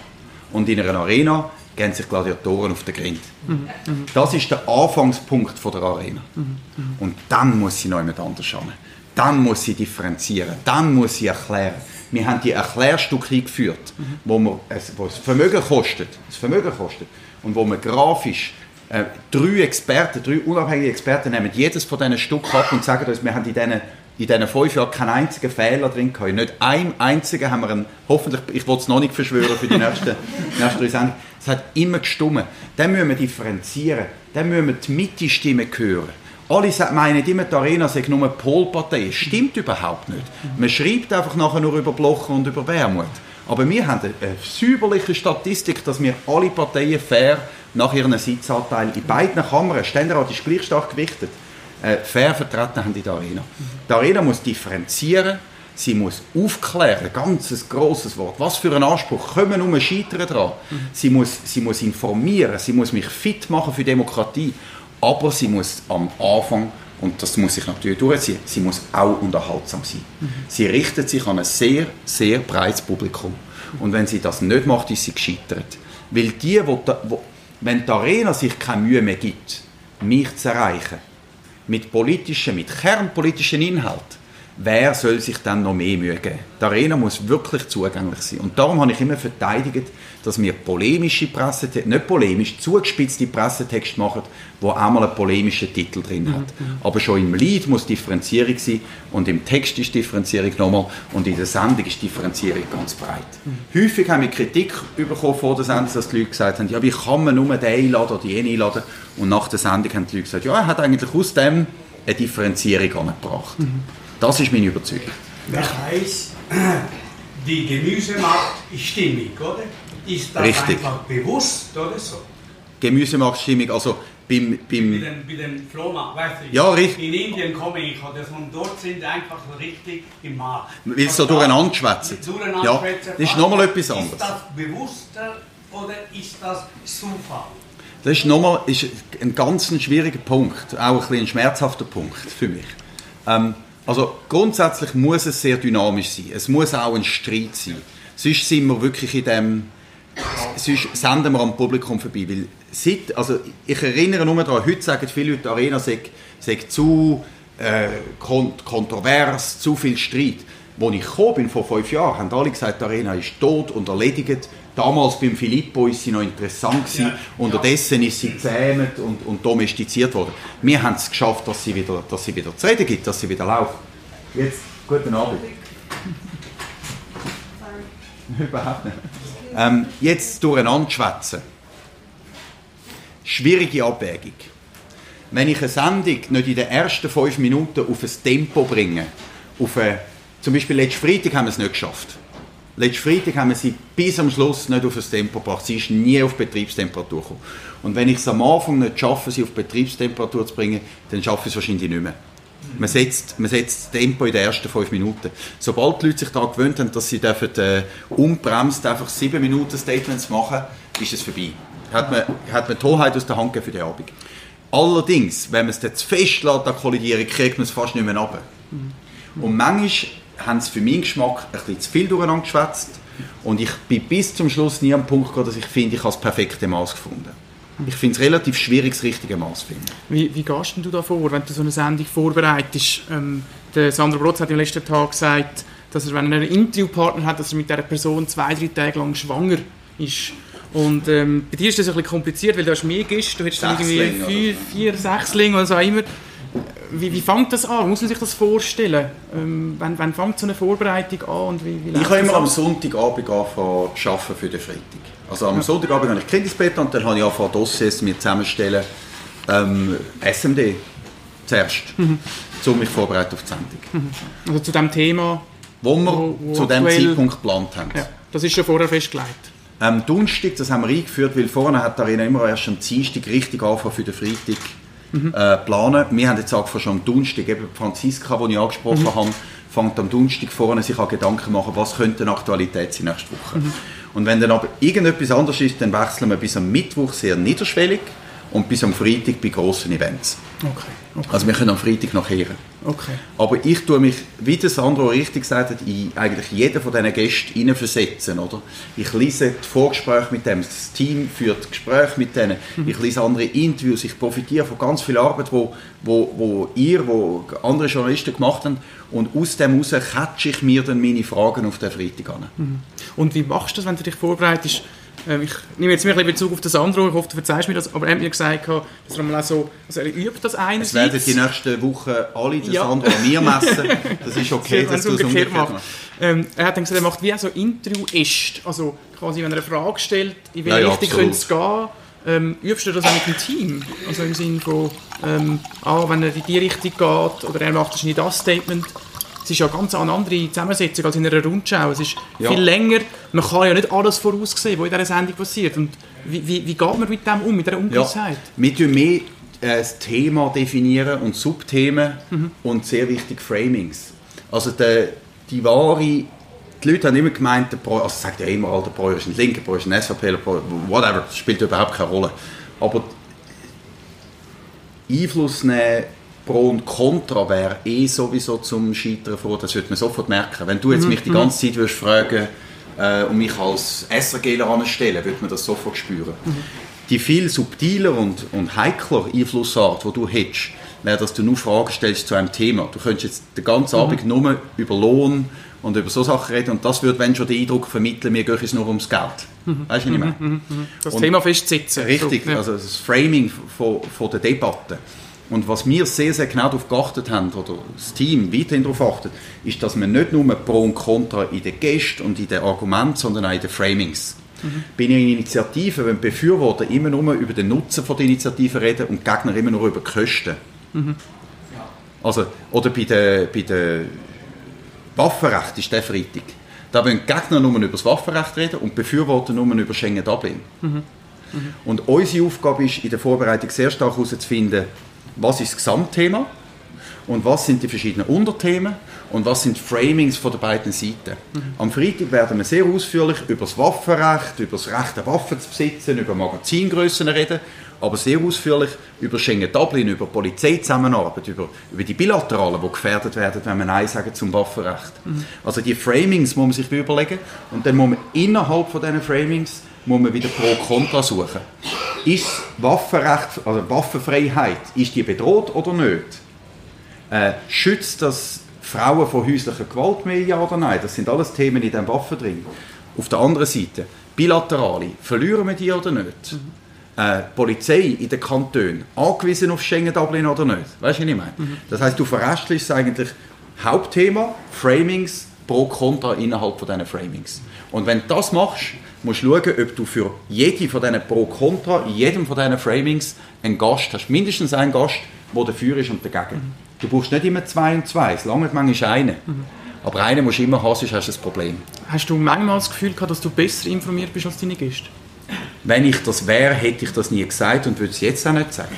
Und in einer Arena gehen sich Gladiatoren auf den Grind. Mhm. Das ist der Anfangspunkt von der Arena. Mhm. Und dann muss sie noch jemand anders schauen. Dann muss sie differenzieren. Dann muss sie erklären. Wir haben die Erklärstücke eingeführt, mhm. wo, man, wo es Vermögen kostet, das Vermögen kostet und wo man grafisch äh, drei Experten, drei unabhängige Experten nehmen jedes von diesen Stück ab und sagen uns, wir haben in diesen, in diesen fünf Jahren keinen einzigen Fehler drin gehabt. Nicht einen einzigen haben wir einen, hoffentlich, ich will es noch nicht verschwören für die nächsten, nächsten drei Sendungen, es hat immer gestummen. Dann müssen wir differenzieren, dann müssen wir die Mitte-Stimme hören. Alle meinen immer, die Arena sei nur eine Polpartei. Stimmt überhaupt nicht. Man schreibt einfach nachher nur über Blocher und über Wermut. Aber wir haben eine säuberliche Statistik, dass wir alle Parteien fair nach ihren Sitzanteil in beiden Kammern, Ständerat ist gleich stark gewichtet, äh, fair vertreten haben in der Arena. Die Arena muss differenzieren, sie muss aufklären, ganz ein grosses Wort. Was für ein Anspruch, können wir nur scheitern dran. Sie muss, sie muss informieren, sie muss mich fit machen für Demokratie, aber sie muss am Anfang und das muss sich natürlich durchziehen, sie muss auch unterhaltsam sein. Mhm. Sie richtet sich an ein sehr, sehr breites Publikum. Und wenn sie das nicht macht, ist sie gescheitert. Weil die, die, wenn die Arena sich keine Mühe mehr gibt, mich zu erreichen, mit politischen, mit kernpolitischen Inhalt, wer soll sich dann noch mehr Mühe geben? Die Arena muss wirklich zugänglich sein. Und darum habe ich immer verteidigt, dass wir polemische Pressetexte, nicht polemisch, zugespitzte Pressetexte machen, wo einmal einen polemischen Titel drin hat. Mhm. Aber schon im Lied muss Differenzierung sein und im Text ist Differenzierung nochmal und in der Sendung ist Differenzierung ganz breit. Mhm. Häufig haben wir Kritik bekommen vor der Sendung, dass die Leute gesagt haben, ja, wie kann man nur den einladen oder jene einladen? Und nach der Sendung haben die Leute gesagt, ja, er hat eigentlich aus dem eine Differenzierung angebracht. Mhm. Das ist meine Überzeugung. Das heißt, die Gemüsemarkt ist stimmig, oder? Ist das Richtig. einfach bewusst oder so? Gemüsemarktstimmung, also beim, beim bei den, bei den Flohmarkt, weißt du, ja, richtig. in Indien komme ich, oder und dort sind einfach richtig im Markt. Weil sie so durcheinander schwätzen. Ja, das ist nochmal etwas anderes. Ist das bewusster oder ist das Zufall? Das ist nochmal ist ein ganz schwieriger Punkt, auch ein, bisschen ein schmerzhafter Punkt für mich. Ähm, also grundsätzlich muss es sehr dynamisch sein. Es muss auch ein Streit sein. Sonst sind wir wirklich in dem, sonst senden wir am Publikum vorbei. Weil seit, also ich erinnere nur daran, heute sagen viele Leute, die Arena sei, sei zu äh, kontrovers, zu viel Streit. Als ich gekommen bin, vor fünf Jahren, haben alle gesagt, die Arena ist tot und erledigt. Damals beim Filippo ist sie noch interessant gewesen. Ja. Unterdessen ist sie zähmt und, und domestiziert worden. Wir haben es geschafft, dass sie, wieder, dass sie wieder zu reden gibt, dass sie wieder läuft. Jetzt, guten Abend. Überhaupt nicht. Ähm, jetzt durcheinander schwätzen. Schwierige Abwägung. Wenn ich eine Sendung nicht in den ersten fünf Minuten auf ein Tempo bringe, auf eine, zum Beispiel letzten Freitag haben wir es nicht geschafft. Letzten Freitag haben wir sie bis am Schluss nicht auf das Tempo gebracht. Sie ist nie auf Betriebstemperatur gekommen. Und wenn ich es am Anfang nicht schaffe, sie auf Betriebstemperatur zu bringen, dann schaffe ich es wahrscheinlich nicht mehr. Man setzt, man setzt das Tempo in den ersten fünf Minuten. Sobald die Leute sich daran gewöhnt haben, dass sie dürfen, äh, unbremst einfach sieben Minuten Statements machen, ist es vorbei. Hat man, hat man die Hoheit aus der Hand für den Abend. Allerdings, wenn man es dann zu fest lässt, kollidieren, kriegt man es fast nicht mehr runter. Mhm. Und manchmal haben sie für meinen Geschmack ein bisschen zu viel durcheinander geschwätzt und ich bin bis zum Schluss nie am Punkt gekommen, dass ich finde, ich habe das perfekte Maß gefunden. Ich finde es relativ schwierig, das richtige Maß zu finden. Wie, wie gehst du da vor, wenn du so eine Sendung vorbereitest? Ähm, der Sandro Brotz hat im letzten Tag gesagt, dass er, wenn er einen Interviewpartner hat, dass er mit dieser Person zwei, drei Tage lang schwanger ist. Und ähm, bei dir ist das ein bisschen kompliziert, weil du hast mehr Gäste, du hättest dann irgendwie vier, vier Sechslinge oder so immer. Wie, wie fängt das an? Muss man sich das vorstellen? Ähm, wann, wann fängt so eine Vorbereitung an? Und wie, wie ich habe immer am Sonntagabend angefangen zu arbeiten für den Freitag. Also am ja. Sonntagabend habe ich Kindesbett und dann habe ich angefangen, Dossiers mir zusammenstellen. Ähm, SMD zuerst, mhm. um mich vorbereiten auf die Sendung. Mhm. Also zu dem Thema? Wo wir wo, wo zu dem Zeitpunkt geplant haben. Ja, das ist schon vorher festgelegt. Ähm, Donnerstag, das haben wir eingeführt, weil vorher hat der Arena immer erst am Dienstag richtig angefangen für den Freitag mhm. äh, planen. Wir haben jetzt angefangen schon am Donnerstag, eben Franziska, die ich angesprochen mhm. habe, fängt am Donnerstag vorne sich an Gedanken machen, was könnte eine Aktualität sein nächste Woche. Mhm. Und wenn dann aber irgendetwas anderes ist, dann wechseln wir bis am Mittwoch sehr niederschwellig und bis am Freitag bei grossen Events. Okay, okay, Also wir können am Freitag noch kehren. okay. Aber ich tue mich, wie der Sandro richtig gesagt hat, in eigentlich jeden von diesen Gästen hineinversetzen, oder? Ich lese die Vorgespräche mit dem, das Team führt Gespräche mit denen, ich lese andere Interviews, ich profitiere von ganz viel Arbeit, wo, wo, wo ihr, wo andere Journalisten gemacht haben und aus dem heraus catche ich mir dann meine Fragen auf den Freitag an. Und wie machst du das, wenn du dich vorbereitest? Ähm, Ich nehme jetzt mehr ein bisschen Bezug auf das andere, ich hoffe, du verzeihst mir das, aber er hat mir gesagt, dass er mal so, also er übt das Es werden einerseits. die nächsten Wochen alle den Ja. Sandro an mir messen. Das ist okay, dass du es umgekehrt machst. Ähm, er hat dann gesagt, er macht wie so Interview-Ist. Also quasi, wenn er eine Frage stellt, in welche Ja, ja, Richtung könnte es gehen, ähm, übst du das auch mit dem Team? Also im Sinne von, ähm, ah, wenn er in die Richtung geht oder er macht wahrscheinlich das Statement. Es ist ja ganz eine andere Zusammensetzung als in einer Rundschau. Es ist Ja. viel länger. Man kann ja nicht alles voraussehen, was in dieser Sendung passiert. Und wie, wie, wie geht man mit dem um, mit dieser Ja, Ungewissheit? wir tun mehr äh, das Thema definieren und Subthemen und sehr wichtig Framings. Also der, die wahre, die Leute haben immer gemeint, der Pro, also sagt ja immer, der Pro ist ein Linker, der Pro ist ein SVP, whatever, das spielt überhaupt keine Rolle. Aber Einfluss nehmen Pro und Contra wäre eh sowieso zum Scheitern vor, das würde man sofort merken. Wenn du jetzt mich die ganze Zeit würdest fragen äh, und mich als SRGler anstellen, würde man das sofort spüren. Die viel subtiler und, und heikler Einflussart, die du hättest, wäre, dass du nur Fragen stellst zu einem Thema. Du könntest jetzt den ganzen Abend nur über Lohn und über so Sachen reden und das würde, wenn schon den Eindruck vermitteln, mir geht es nur ums Geld. Weißt du, was ich meine? Das Und- Thema festsetzen. Richtig, So, ja. also das Framing von, von der Debatte. Und was wir sehr, sehr genau darauf geachtet haben, oder das Team weiterhin darauf achtet, ist, dass man nicht nur Pro und Contra in den Gästen und in den Argumenten, sondern auch in den Framings. Bei einer Initiative, wenn Befürworter immer nur über den Nutzen von der Initiative reden und Gegner immer nur über die Kosten. Also, oder bei der, bei der Waffenrecht ist der Freitag. Da wollen Gegner nur über das Waffenrecht reden und Befürworter nur über Schengen-Dublin. Und unsere Aufgabe ist, in der Vorbereitung sehr stark herauszufinden, was ist das Gesamtthema und was sind die verschiedenen Unterthemen und was sind die Framings von den beiden Seiten. Am Freitag werden wir sehr ausführlich über das Waffenrecht, über das Recht, eine Waffe zu besitzen, über Magazingrössen reden, aber sehr ausführlich über Schengen-Dublin, über Polizeizusammenarbeit, über, über die Bilateralen, die gefährdet werden, wenn wir Nein sagen zum Waffenrecht. Also die Framings muss man sich überlegen und dann muss man innerhalb von diesen Framings muss man wieder Pro und Contra suchen. Ist Waffenrecht, also Waffenfreiheit, ist die bedroht oder nicht? Äh, schützt das Frauen vor häuslicher Gewalt mehr, ja oder nein? Das sind alles Themen in diesem Waffen drin. Auf der anderen Seite, bilaterale, verlieren wir die oder nicht? Äh, Polizei in den Kantonen, angewiesen auf Schengen-Dublin oder nicht? Weißt du, was ich meine? Das heißt, du verrestlichst eigentlich Hauptthema, Framings, pro Kontra innerhalb von diesen Framings. Und wenn du das machst, musst du schauen, ob du für jede von diesen pro Kontra, in jedem von diesen Framings einen Gast hast. Mindestens einen Gast, der dafür ist und dagegen. Du brauchst nicht immer zwei und zwei, es lange manchmal einen. Aber einen musst du immer haben, sonst hast du ein Problem. Hast du manchmal das Gefühl gehabt, dass du besser informiert bist als deine Gäste? Wenn ich das wäre, hätte ich das nie gesagt und würde es jetzt auch nicht sagen.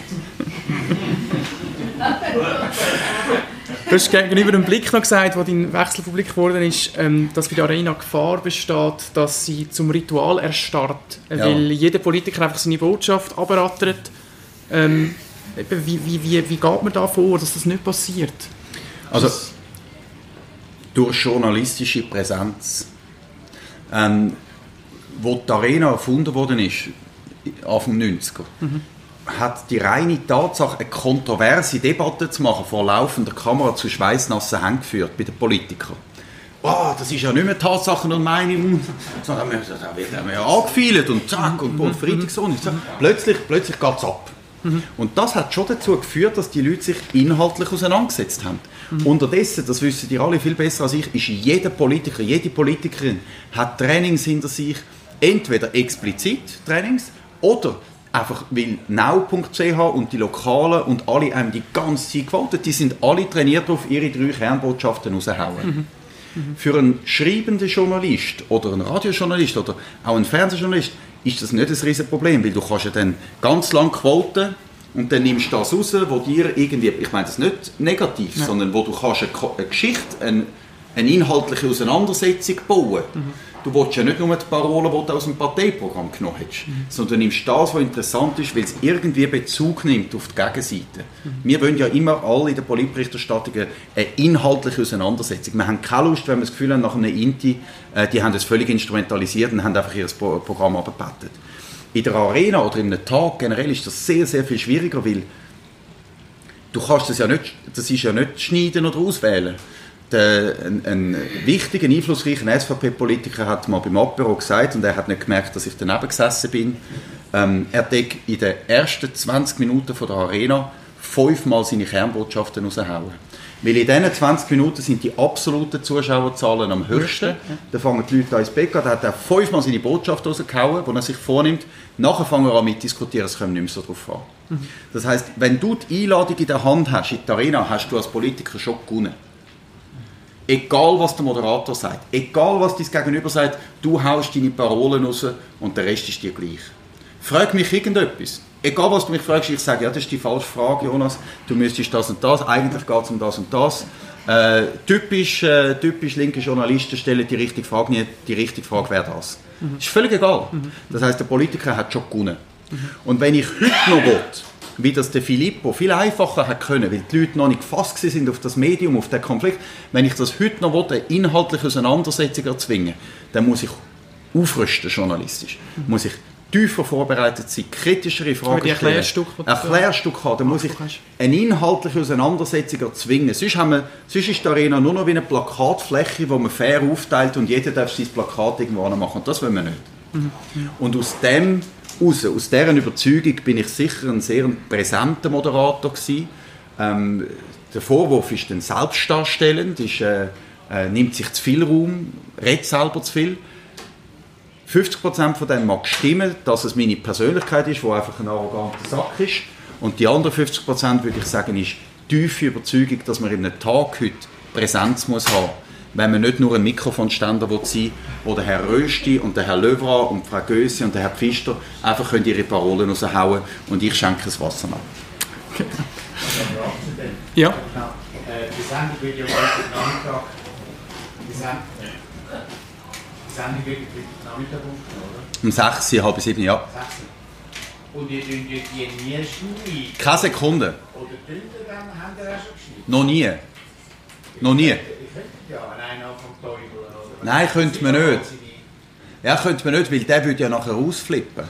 Du hast gegenüber dem Blick noch gesagt, wo dein Wechsel publik geworden ist, ähm, dass bei der Arena Gefahr besteht, dass sie zum Ritual erstarrt. Äh, Ja. Weil jeder Politiker einfach seine Botschaft abrattert. Ähm, wie, wie, wie, wie geht man da vor, dass das nicht passiert? Also durch journalistische Präsenz. Ähm, wo die Arena erfunden worden ist, Anfang 90er, hat die reine Tatsache, eine kontroverse Debatte zu machen vor laufender Kamera zu schweißnassen Händen geführt bei den Politikern. Oh, das ist ja nicht mehr Tatsachen und Meinung, sondern wir- man ja angefeilt und zack und, und Freitagssonne. Plötzlich, plötzlich geht es ab. Und das hat schon dazu geführt, dass die Leute sich inhaltlich auseinandergesetzt haben. Unterdessen, das wissen die alle viel besser als ich, ist jeder Politiker, jede Politikerin hat Trainings hinter sich, entweder explizit Trainings oder einfach weil now.ch und die Lokalen und alle einem die ganze Zeit gewollt die sind alle trainiert darauf, ihre drei Kernbotschaften rauszuhauen. Für einen schreibenden Journalist oder einen Radiojournalist oder auch einen Fernsehjournalist ist das nicht ein riesen Problem, weil du kannst ja dann ganz lang quoten und dann nimmst du das raus, wo dir irgendwie, ich meine das nicht negativ, sondern wo du kannst eine, eine Geschichte, eine, eine inhaltliche Auseinandersetzung bauen. Du willst ja nicht nur die Parolen, die du aus dem Parteiprogramm genommen hast, mhm. sondern du nimmst das, was interessant ist, weil es irgendwie Bezug nimmt auf die Gegenseite. Mhm. Wir wollen ja immer alle in der Politberichterstattung eine inhaltliche Auseinandersetzung. Wir haben keine Lust, wenn wir das Gefühl haben, nach einem Inti, äh, die haben das völlig instrumentalisiert und haben einfach ihr Programm abgebettet. In der Arena oder in einem Tag generell ist das sehr, sehr viel schwieriger, weil du kannst das ja nicht, das ist ja nicht schneiden oder auswählen der, ein, ein wichtiger, einflussreicher SVP-Politiker hat mal beim Apero gesagt, und er hat nicht gemerkt, dass ich daneben gesessen bin, ähm, er hat in den ersten 20 Minuten von der Arena fünfmal seine Kernbotschaften raushauen. Weil in diesen 20 Minuten sind die absoluten Zuschauerzahlen am höchsten. Da fangen die Leute an ins Bett, da hat er fünfmal seine Botschaft rausgehauen, die er sich vornimmt. Nachher fangen wir an mit diskutieren, es kommt nicht mehr so drauf an. Mhm. Das heisst, wenn du die Einladung in der Hand hast, in die Arena, hast du als Politiker schon gewonnen. Egal, was der Moderator sagt, egal, was dein Gegenüber sagt, du haust deine Parolen raus und der Rest ist dir gleich. Frag mich irgendetwas. Egal, was du mich fragst, ich sage, ja, das ist die falsche Frage, Jonas. Du müsstest das und das. Eigentlich geht es um das und das. Äh, typisch, äh, typisch linke Journalisten stellen die richtige Frage nie. Die richtige Frage wäre das. Mhm. Ist völlig egal. Mhm. Das heißt, der Politiker hat schon gewonnen. Mhm. Und wenn ich heute noch will, wie das der Filippo viel einfacher hat können, weil die Leute noch nicht gefasst sind auf das Medium, auf den Konflikt. Wenn ich das heute noch will, eine inhaltliche Auseinandersetzung erzwingen, dann muss ich aufrüsten journalistisch. Mhm. Muss ich tiefer vorbereitet sein, kritischere Fragen stellen. Erklärstück, Erklärstück haben. Dann muss ich eine inhaltliche Auseinandersetzung erzwingen. Sonst, haben wir, sonst ist die Arena nur noch wie eine Plakatfläche, wo man fair aufteilt und jeder darf sein Plakat irgendwo machen. Und das wollen wir nicht. Mhm. Und aus dem raus. Aus dieser Überzeugung bin ich sicher ein sehr präsenter Moderator gewesen. Ähm, der Vorwurf ist dann selbstdarstellend, ist, äh, äh, nimmt sich zu viel Raum, redet selber zu viel. 50% von dem mag stimmen, dass es meine Persönlichkeit ist, die einfach ein arroganter Sack ist. Und die anderen 50% würde ich sagen, ist tiefe Überzeugung, dass man in einem Tag heute Präsenz muss haben wenn man nicht nur ein Mikrofonständer sein will, wo der Herr Rösti und der Herr Löwra und Frau Göse und der Herr Pfister einfach können ihre Parolen raushauen und ich schenke das Wasser nach. Ja. Die Sendung wird ja heute Nachmittag die Sendung wird Nachmittag oder? Um 6, halb 7, ja. Und ihr dünnt die nie schneiden? Keine Sekunde. Oder dünnt ihr dann, habt ihr auch schon geschnitten? Noch nie. Noch nie. Ja, einer vom Teufel. Oder? Nein, könnte man nicht. Ja, könnte man nicht, weil der würde ja nachher ausflippen.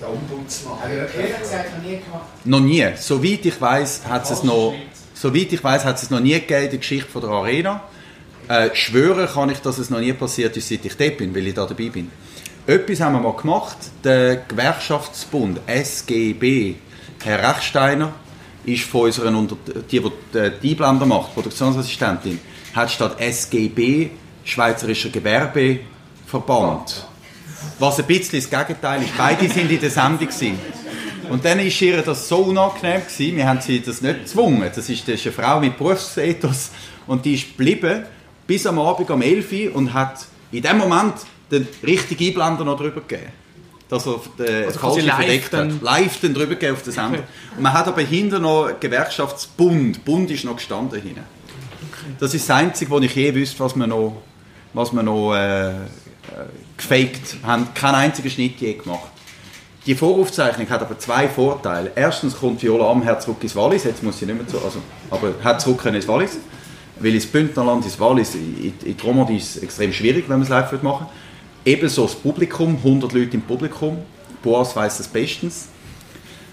Der Ombudsmann. Aber ehrlich gesagt noch nie gemacht? Noch nie. Soweit ich weiß, hat es noch... Soweit ich weiß, hat es noch nie gegeben in der Geschichte von der Arena. Äh, schwören kann ich, dass es noch nie passiert ist, seit ich dort bin, weil ich da dabei bin. Etwas haben wir mal gemacht. Der Gewerkschaftsbund SGB, Herr Rechsteiner, ist von unseren, Unter die, die die Einblender macht, Produktionsassistentin, hat statt SGB Schweizerischer Gewerbeverband. Was ein bisschen das Gegenteil ist. Beide sind in der Sendung. Gewesen. Und dann war ihr das so unangenehm. Gewesen. Wir haben sie das nicht gezwungen. Das ist, das ist eine Frau mit Berufsethos. Und die ist geblieben bis am Abend um 11 Uhr und hat in dem Moment den richtigen Einblender noch drüber gegeben dass er den also falsche verdeckt hat. Live dann drüber auf den Sender. Okay. Und man hat aber hinter noch Gewerkschaftsbund. Bund ist noch gestanden hinten. Okay. Das ist das Einzige, wo ich je wüsste, was wir noch, was wir noch äh, äh, gefaked haben. Keinen einzigen Schnitt je gemacht. Die Voraufzeichnung hat aber zwei Vorteile. Erstens kommt Viola Amher zurück ins Wallis, jetzt muss sie nicht mehr zu, also, aber hat zurück ins Wallis. Weil ins Bündnerland, ins Wallis, in, in die Romandie ist es extrem schwierig, wenn man es live machen will. Ebenso das Publikum, 100 Leute im Publikum. Boas weiß das bestens.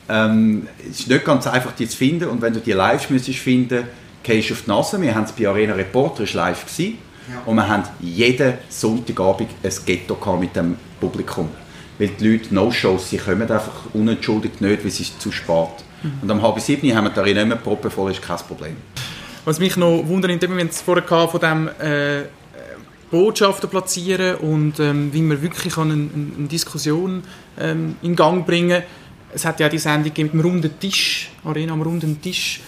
Ähm, es ist nicht ganz einfach, die zu finden. Und wenn du die live müsstest finden, gehst du auf die Nase. Wir haben es bei Arena Reporter ist live gewesen. Ja. Und wir haben jeden Sonntagabend ein Ghetto mit dem Publikum. Weil die Leute No-Shows, sie kommen einfach unentschuldigt nicht, weil es ist zu spät. Mhm. Und am halb sieben haben wir die Arena nicht mehr proppen voll, ist kein Problem. Was mich noch wundert, wir haben es vorher von dem äh Botschaften platzieren und ähm, wie man wirklich eine, eine Diskussion ähm, in Gang bringen kann. Es hat ja die Sendung mit dem runden Tisch, Arena am runden Tisch.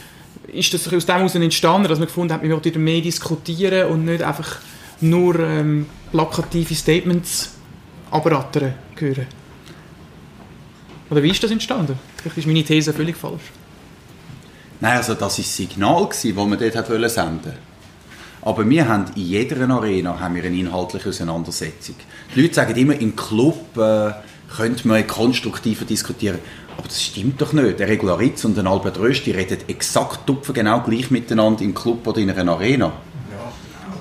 Ist das aus dem heraus entstanden, dass man gefunden hat, man wollte mehr diskutieren und nicht einfach nur ähm, plakative Statements abrattern hören? Oder wie ist das entstanden? Vielleicht ist meine These völlig falsch. Nein, also das war das Signal, das man dort senden wollte. Aber wir haben in jeder Arena haben wir eine inhaltliche Auseinandersetzung. Die Leute sagen immer, im Club äh, könnte man konstruktiver diskutieren. Aber das stimmt doch nicht. Der Regularitz und der Albert Rösti reden exakt genau gleich miteinander im Club oder in einer Arena.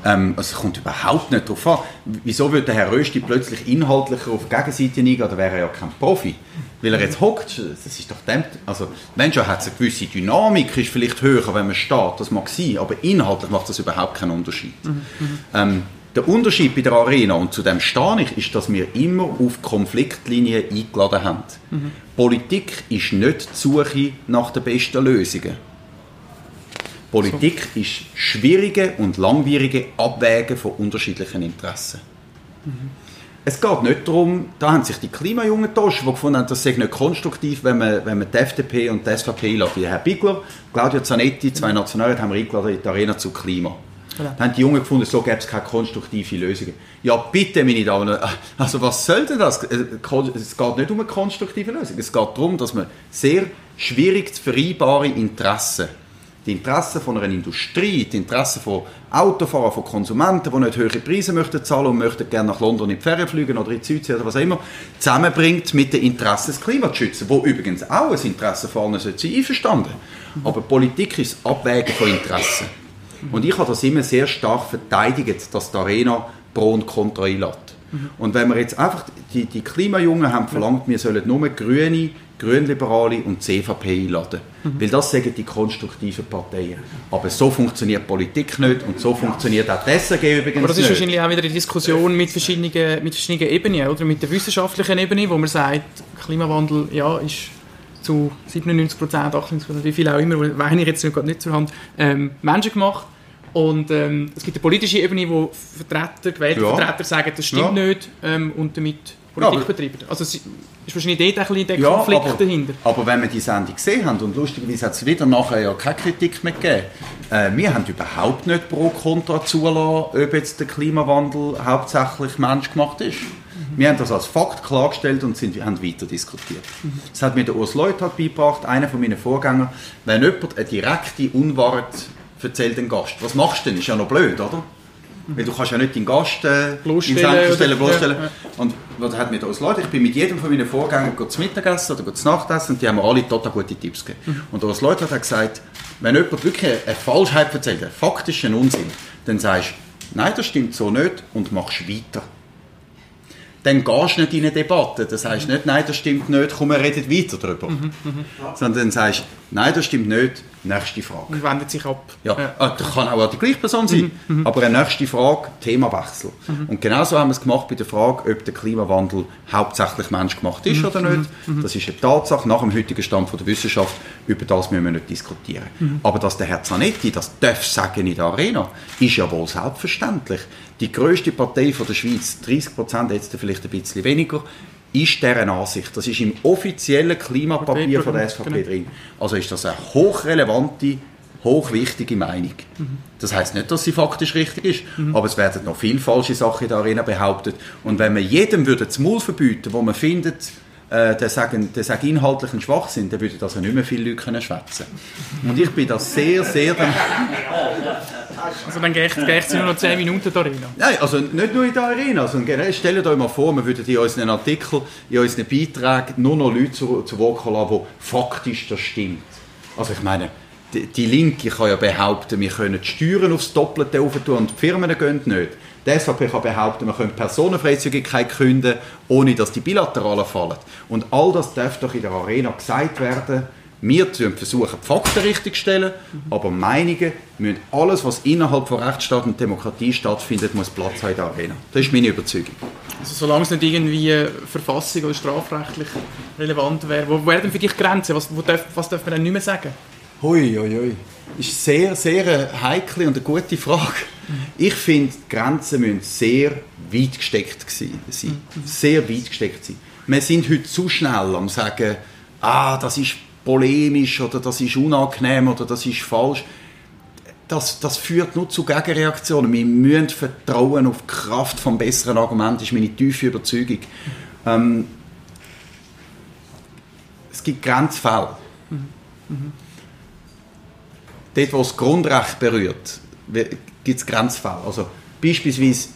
Ähm, also es kommt überhaupt nicht darauf an. Wieso würde der Herr Rösti plötzlich inhaltlicher auf die Gegenseite eingehen? Da wäre er ja kein Profi. Weil er jetzt hockt, das ist doch dem, also wenn schon hat es eine gewisse Dynamik, ist vielleicht höher, wenn man steht, das mag sein, aber inhaltlich macht das überhaupt keinen Unterschied. Mhm. Ähm, der Unterschied bei der Arena, und zu dem stehe ich, ist, dass wir immer auf Konfliktlinien eingeladen haben. Mhm. Politik ist nicht die Suche nach den besten Lösungen. Politik so. ist schwierige und langwierige Abwägen von unterschiedlichen Interessen. Mhm. Es geht nicht darum, da haben sich die Klimajungen getauscht, die gefunden haben, das sei nicht konstruktiv, wenn man, wenn man die FDP und die SVP einladen. Herr Bigler, Claudio Zanetti, zwei Nationalräte haben wir eingeladen in die Arena zu Klima. Ja. Dann haben die Jungen gefunden, so gäbe es keine konstruktive Lösungen. Ja, bitte, meine Damen und Herren, also was soll denn das? Es geht nicht um eine konstruktive Lösung. Es geht darum, dass man sehr schwierig zu vereinbare Interessen die Interessen von einer Industrie, die Interessen von Autofahrern, von Konsumenten, die nicht höhere Preise möchten zahlen und möchten gerne nach London in die Ferien fliegen oder in die Südsee oder was auch immer, zusammenbringt mit den Interessen des Klimas zu schützen, wo übrigens auch ein Interesse von allen sein einverstanden. Aber Politik ist das Abwägen von Interessen. Und ich habe das immer sehr stark verteidigt, dass die Arena Pro und Contra einlädt. Und wenn wir jetzt einfach, die, die Klimajungen haben verlangt, wir sollen nur grüne Grünliberale und CVP einladen. Mhm. Weil das sagen die konstruktiven Parteien. Aber so funktioniert Politik nicht und so funktioniert auch die SAG übrigens Aber das ist nicht. wahrscheinlich auch wieder eine Diskussion mit verschiedenen, mit verschiedenen Ebenen, oder? Mit der wissenschaftlichen Ebene, wo man sagt, Klimawandel ja, ist zu 97 Prozent, 98 Prozent, wie viel auch immer, weiß ich jetzt gerade nicht zur Hand, ähm, Menschen gemacht. Und ähm, es gibt eine politische Ebene, wo Vertreter, gewählte ja. Vertreter sagen, das stimmt ja. nicht ähm, und damit Politik ja, betreiben. Also ist wahrscheinlich dort ein bisschen der ja, Konflikt aber, dahinter. Aber wenn wir die Sendung gesehen haben, und lustigerweise hat es wieder nachher ja keine Kritik mehr gegeben, äh, wir haben überhaupt nicht pro Kontra zulassen, ob jetzt der Klimawandel hauptsächlich menschgemacht ist. Mhm. Wir haben das als Fakt klargestellt und sind, haben weiter diskutiert. Mhm. Das hat mir der Urs Leuthard beigebracht, einer von meinen Vorgängern. Wenn jemand eine direkte Unwahrheit erzählt, den Gast, was machst du denn? Ist ja noch blöd, oder? Weil du kannst ja nicht deinen Gast äh, bloßstellen. Stellen bloßstellen. Ja, ja. Und was hat mir das Leute? Ich bin mit jedem von meinen Vorgängern zu Mittagessen oder zu Nachtessen und die haben mir alle total gute Tipps gegeben. Mhm. Und das Leute hat gesagt, wenn jemand wirklich eine Falschheit erzählt, einen faktischen Unsinn, dann sagst du, nein, das stimmt so nicht und machst weiter dann gehst du nicht in eine Debatte. Das heißt nicht, nein, das stimmt nicht, komm, wir reden weiter darüber. Mhm, mhm. Sondern dann sagst du, nein, das stimmt nicht, nächste Frage. Und wendet sich ab. Ja, ja. Ah, das kann auch die gleiche Person sein, mhm, mhm. aber eine nächste Frage, Themawechsel. Mhm. Und genauso haben wir es gemacht bei der Frage, ob der Klimawandel hauptsächlich menschgemacht ist mhm, oder nicht. Das ist eine Tatsache nach dem heutigen Stand von der Wissenschaft, über das müssen wir nicht diskutieren. Aber dass der Herr Zanetti das darf sagen in der Arena, ist ja wohl selbstverständlich die größte Partei von der Schweiz, 30 Prozent, jetzt vielleicht ein bisschen weniger, ist deren Ansicht. Das ist im offiziellen Klimapapier von der SVP genau. drin. Also ist das eine hochrelevante, hochwichtige Meinung. Mhm. Das heißt nicht, dass sie faktisch richtig ist, mhm. aber es werden noch viele falsche Sachen darin behauptet. Und wenn man jedem würde das Maul verbieten, wo man findet, äh, der sagen, der sagen inhaltlichen Schwachsinn, dann würden also nicht mehr viele Leute können schwätzen. Und ich bin da sehr, sehr... Also dann geht es nur noch 10 Minuten in der Arena? Nein, also nicht nur in der Arena, generell, stellt euch mal vor, wir würden in unseren Artikeln, in unseren Beiträgen nur noch Leute zu, zu Wort lassen, die faktisch das stimmt. Also ich meine, die, die Linke kann ja behaupten, wir können die Steuern aufs Doppelte tun und die Firmen gehen nicht. Die SVP kann behaupten, man könnte Personenfreizügigkeit künden, ohne dass die Bilateralen fallen. Und all das darf doch in der Arena gesagt werden. Wir versuchen, die Fakten richtig zu stellen, aber Meinungen müssen alles, was innerhalb von Rechtsstaat und Demokratie stattfindet, muss Platz haben in der Arena. Das ist meine Überzeugung. Also solange es nicht irgendwie verfassung- oder strafrechtlich relevant wäre, wo wären denn für dich Grenzen? Was, darf, was darf man dann nicht mehr sagen? Hui, hui, hui. Ist sehr, sehr eine heikle und eine gute Frage. Ich finde, die Grenzen müssen sehr weit gesteckt sein. Sehr weit gesteckt sein. Wir sind heute zu schnell am sagen, ah, das ist polemisch oder das ist unangenehm oder das ist falsch. Das, das führt nur zu Gegenreaktionen. Wir müssen vertrauen auf die Kraft des besseren Argument, das ist meine tiefe Überzeugung. Ähm, es gibt Grenzfälle. Mhm. Mhm. Dort, wo das Grundrecht berührt, gibt es Grenzfälle. Also beispielsweise,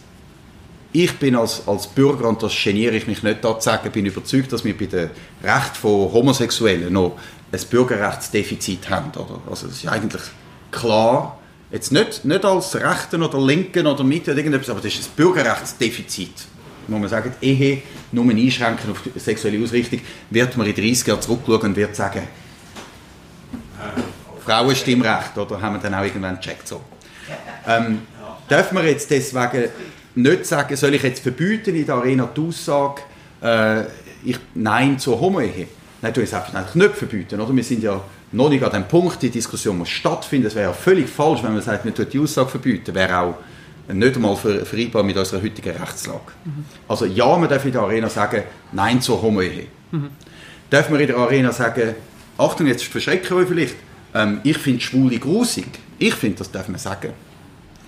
ich bin als, als Bürger, und das geniere ich mich nicht da zu sagen, bin überzeugt, dass wir bei den Rechten von Homosexuellen noch ein Bürgerrechtsdefizit haben. Oder? Also es ist eigentlich klar, jetzt nicht, nicht als Rechten oder Linken oder Mitte oder irgendetwas, aber das ist ein Bürgerrechtsdefizit. Muss man sagen, die Ehe nur einschränken auf sexuelle Ausrichtung, wird man in 30 Jahren zurückschauen und wird sagen, Frauenstimmrecht, oder haben wir dann auch irgendwann gecheckt. So. Ähm, dürfen wir jetzt deswegen nicht sagen, soll ich jetzt verbieten in der Arena die Aussage, äh, ich, Nein zur Homo-Ehe? Nein, du es eigentlich nicht verbieten, oder? Wir sind ja noch nicht an dem Punkt, die Diskussion muss stattfinden. Es wäre ja völlig falsch, wenn man sagt, man tut die Aussage verbieten. Wäre auch nicht einmal vereinbar mit unserer heutigen Rechtslage. Mhm. Also ja, man darf in der Arena sagen, Nein zur Homo-Ehe. Mhm. Darf man in der Arena sagen, Achtung, jetzt verschrecken wir vielleicht, ähm, ich finde Schwule grusig. Ich finde, das darf man sagen.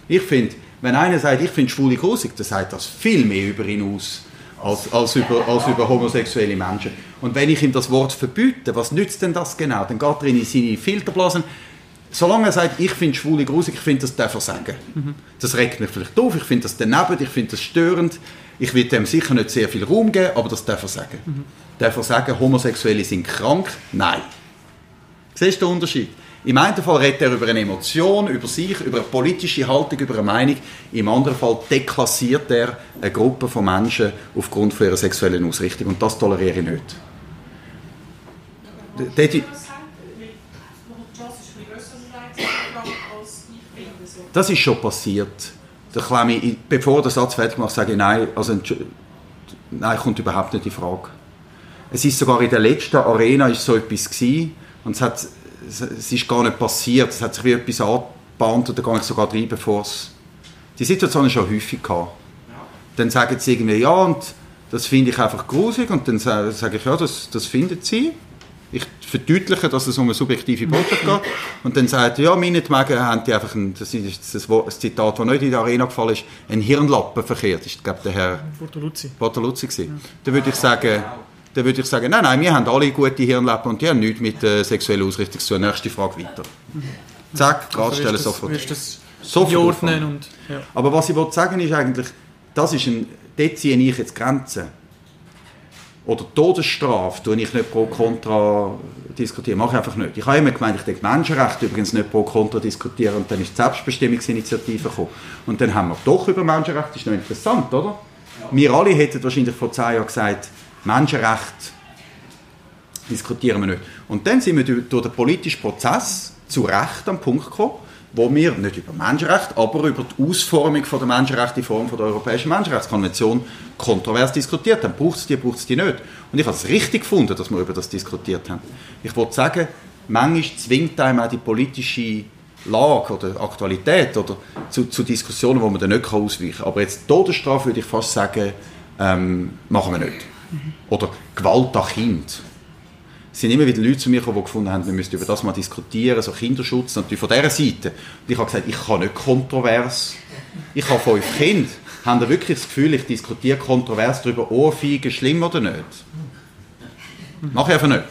Ich finde, wenn einer sagt, ich finde Schwule grusig, dann sagt das viel mehr über ihn aus, als, als, über, als über homosexuelle Menschen. Und wenn ich ihm das Wort verbiete, was nützt denn das genau? Dann geht er in seine Filterblasen. Solange er sagt, ich finde Schwule grusig, ich finde, das darf er sagen. Mhm. Das regt mich vielleicht auf, ich finde das daneben, ich finde das störend. Ich will dem sicher nicht sehr viel Raum geben, aber das darf er sagen. Mhm. Darf er sagen, Homosexuelle sind krank? Nein. Siehst du den Unterschied? Im einen Fall redet er über eine Emotion, über sich, über eine politische Haltung, über eine Meinung. Im anderen Fall deklassiert er eine Gruppe von Menschen aufgrund von ihrer sexuellen Ausrichtung. Und das toleriere ich nicht. Das ist schon passiert. Der bevor der Satz fertig macht, sage ich nein, also, nein, kommt überhaupt nicht in Frage. Es ist sogar in der letzten Arena ist so etwas gewesen, und es hat es ist gar nicht passiert, es hat sich wie etwas angebahnt und da gehe ich sogar rein, bevor es... Die Situation ist schon häufig gehabt. Dann sagen sie irgendwie, ja, und das finde ich einfach gruselig und dann sage ich, ja, das, das findet sie. Ich verdeutliche, dass es um eine subjektive Botschaft geht. Und dann sagt er, ja, meinetwegen haben die einfach, ein, das ist das, das Zitat, das nicht in der Arena gefallen ist, ein Hirnlappen verkehrt. Das ist, glaube der Herr Bortoluzzi. Bortoluzzi ja. Dann würde ich sagen, dann würde ich sagen, nein, nein, wir haben alle gute Hirnlappen und die haben nichts mit äh, sexueller Ausrichtung zu tun. Nächste Frage weiter. Mhm. Zack, Gradstelle also sofort. Sofort und, ja. Aber was ich wollte sagen ist eigentlich, das ist ein, dort ziehe ich jetzt Grenzen. Oder Todesstrafe tue ich nicht pro kontra diskutieren. Mache ich einfach nicht. Ich habe immer gemeint, ich denke Menschenrechte übrigens nicht pro kontra diskutieren und dann ist die Selbstbestimmungsinitiative gekommen. Und dann haben wir doch über Menschenrechte, das ist noch interessant, oder? Ja. Wir alle hätten wahrscheinlich vor zehn Jahren gesagt, Menschenrechte diskutieren wir nicht. Und dann sind wir durch den politischen Prozess zu Recht am Punkt gekommen, wo wir nicht über Menschenrechte, aber über die Ausformung der Menschenrechte in Form der Europäischen Menschenrechtskonvention kontrovers diskutiert haben. Braucht es die, braucht es die nicht? Und ich habe es richtig gefunden, dass wir über das diskutiert haben. Ich wollte sagen, manchmal zwingt einem auch die politische Lage oder Aktualität oder zu, zu Diskussionen, wo man dann nicht ausweichen kann. Aber jetzt Todesstrafe würde ich fast sagen, ähm, machen wir nicht. Oder Gewalt an Kind. Es sind immer wieder Leute zu mir gekommen, die gefunden haben, wir müssten über das mal diskutieren, so Kinderschutz natürlich von dieser Seite. Und ich habe gesagt, ich kann nicht kontrovers. Ich habe fünf Kinder. Haben ihr wirklich das Gefühl, ich diskutiere kontrovers darüber, Ohrfeigen, schlimm oder nicht? Ich einfach nicht.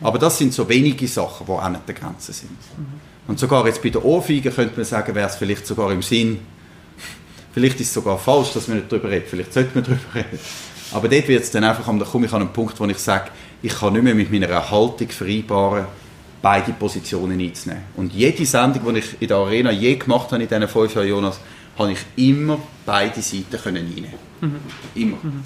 Aber das sind so wenige Sachen, die an der Grenze sind. Und sogar jetzt bei der Ohrfeige könnte man sagen, wäre es vielleicht sogar im Sinn, vielleicht ist es sogar falsch, dass man nicht darüber redet, vielleicht sollte man darüber reden. Aber dort wird es dann einfach, da komme ich an einen Punkt, wo ich sage, ich kann nicht mehr mit meiner Haltung vereinbaren, beide Positionen einzunehmen. Und jede Sendung, die ich in der Arena je gemacht habe in diesen fünf Jahren, Jonas, habe ich immer beide Seiten können einnehmen mhm. Immer. Mhm.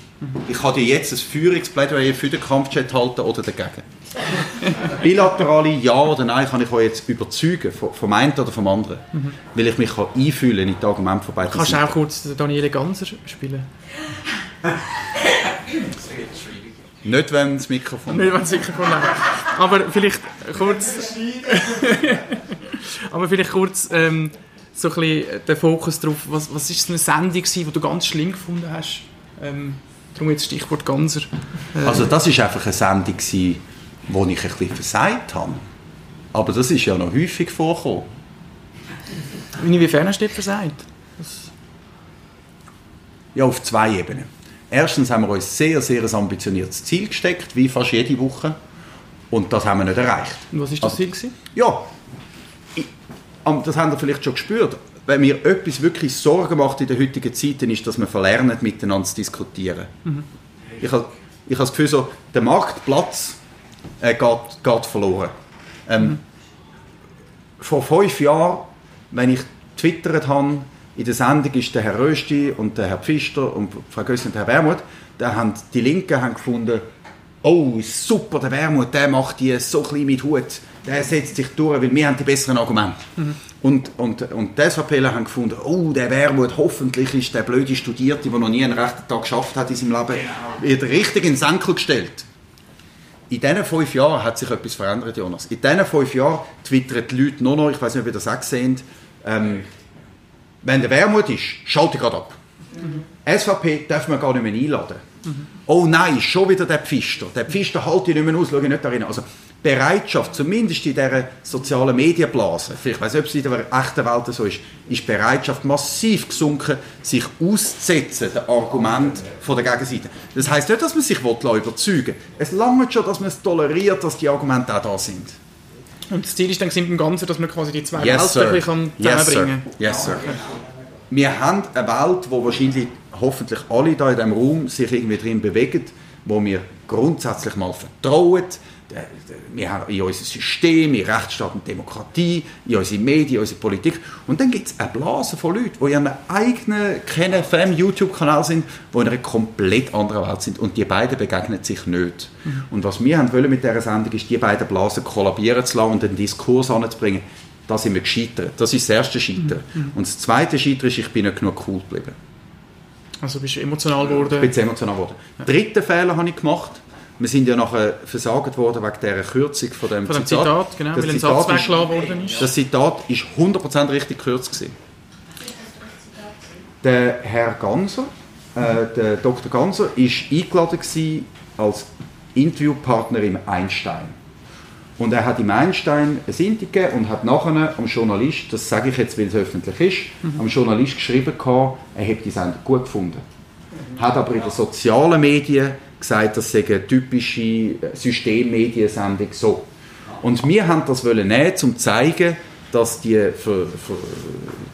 Ich kann dir jetzt ein Führungsplädoyer für den Kampfchat halten oder dagegen. Bilaterale Ja oder Nein kann ich euch jetzt überzeugen, vom einen oder vom anderen. Mhm. Weil ich mich kann einfühlen in die Argumente von beiden. Kannst du auch kurz Daniele Ganser spielen? Nicht, wenn das Mikrofon... Nicht, wenn das Mikrofon Aber vielleicht kurz... aber vielleicht kurz ähm, so ein bisschen den Fokus darauf, was, was ist eine Sendung die du ganz schlimm gefunden hast? Ähm, darum jetzt Stichwort Ganser. Äh, also das ist einfach eine Sendung wo ich ein bisschen versagt habe. Aber das ist ja noch häufig vorgekommen. Inwiefern hast du das versagt? Ja, auf zwei Ebenen. Erstens haben wir uns sehr, sehr ein ambitioniertes Ziel gesteckt, wie fast jede Woche. Und das haben wir nicht erreicht. Und was war das also, Ziel? Gewesen? Ja, ich, das haben wir vielleicht schon gespürt. wenn mir etwas wirklich Sorgen macht in der heutigen Zeit, dann ist, dass wir verlernen, miteinander zu diskutieren. Ich habe ich habe das Gefühl, so, der Marktplatz äh, geht, geht verloren. Ähm, Vor fünf Jahren, wenn ich twittert habe, in der Sendung ist der Herr Rösti und der Herr Pfister und Frau Gössi und Herr Wermuth, da haben die Linken haben gefunden, oh super, der Wermuth, der macht die so klein mit Hut, der setzt sich durch, weil wir haben die besseren Argumente. Und, und, und die SVPler haben gefunden, oh, der Wermuth, hoffentlich ist der blöde Studierte, der noch nie einen rechten Tag geschafft hat in seinem Leben, wieder richtig in den Senkel gestellt. In diesen fünf Jahren hat sich etwas verändert, Jonas. In diesen fünf Jahren twittern die Leute nur noch, ich weiß nicht, ob ihr das auch seht, ähm, wenn der Wermut ist, schalte gerade ab. SVP darf man gar nicht mehr einladen. Oh nein, schon wieder der Pfister. Der Pfister halte ich nicht mehr aus, schaue ich nicht darin. Also Bereitschaft, zumindest in dieser sozialen Medienblase, vielleicht weiß ich, ob es in der echten Welt so ist, ist Bereitschaft massiv gesunken, sich auszusetzen, den Argument von der Gegenseite. Das heißt nicht, dass man sich überzeugen will. Es langt schon, dass man es toleriert, dass die Argumente auch da sind. Und das Ziel ist dann im Ganzen, dass man quasi die zwei Yes, Welten bisschen Yes, zusammenbringen Yes, sir. Wir haben eine Welt, wo wahrscheinlich hoffentlich alle da in diesem Raum sich irgendwie drin bewegen, wo wir grundsätzlich mal vertrauen. Wir haben in unser System, in Rechtsstaat und Demokratie, in unsere Medien, in unsere Politik. Und dann gibt es eine Blase von Leuten, die in einem eigenen KenFM-YouTube-Kanal sind, die in einer komplett anderen Welt sind. Und die beiden begegnen sich nicht. Und was wir haben wollen mit dieser Sendung ist, die beiden Blasen kollabieren zu lassen und einen Diskurs anzubringen. Da sind wir gescheitert. Das ist das erste Scheitern. Und das zweite Scheitern ist, ich bin nicht genug cool geblieben. Also bist du emotional geworden. Ich bin emotional geworden. Dritten Fehler habe ich gemacht. Wir sind ja nachher versagt worden wegen dieser Kürzung von dem Von dem Zitat, genau, weil ein Satz weggelassen worden ist. Das Zitat ist 100% richtig gekürzt. Gewesen. Der Herr Ganser, äh, der Dr. Ganser, ist eingeladen gewesen als Interviewpartner im Einstein. Und er hat im Einstein ein Interview gegeben und hat nachher am Journalist, das sage ich jetzt, weil es öffentlich ist, am Journalist geschrieben, gehabt, er hätte die Sendung gut gefunden. Hat aber in den sozialen Medien gesagt, das sei eine typische äh, Systemmediensendung so. Und wir haben das wollen nehmen, um zu zeigen, dass die, für, für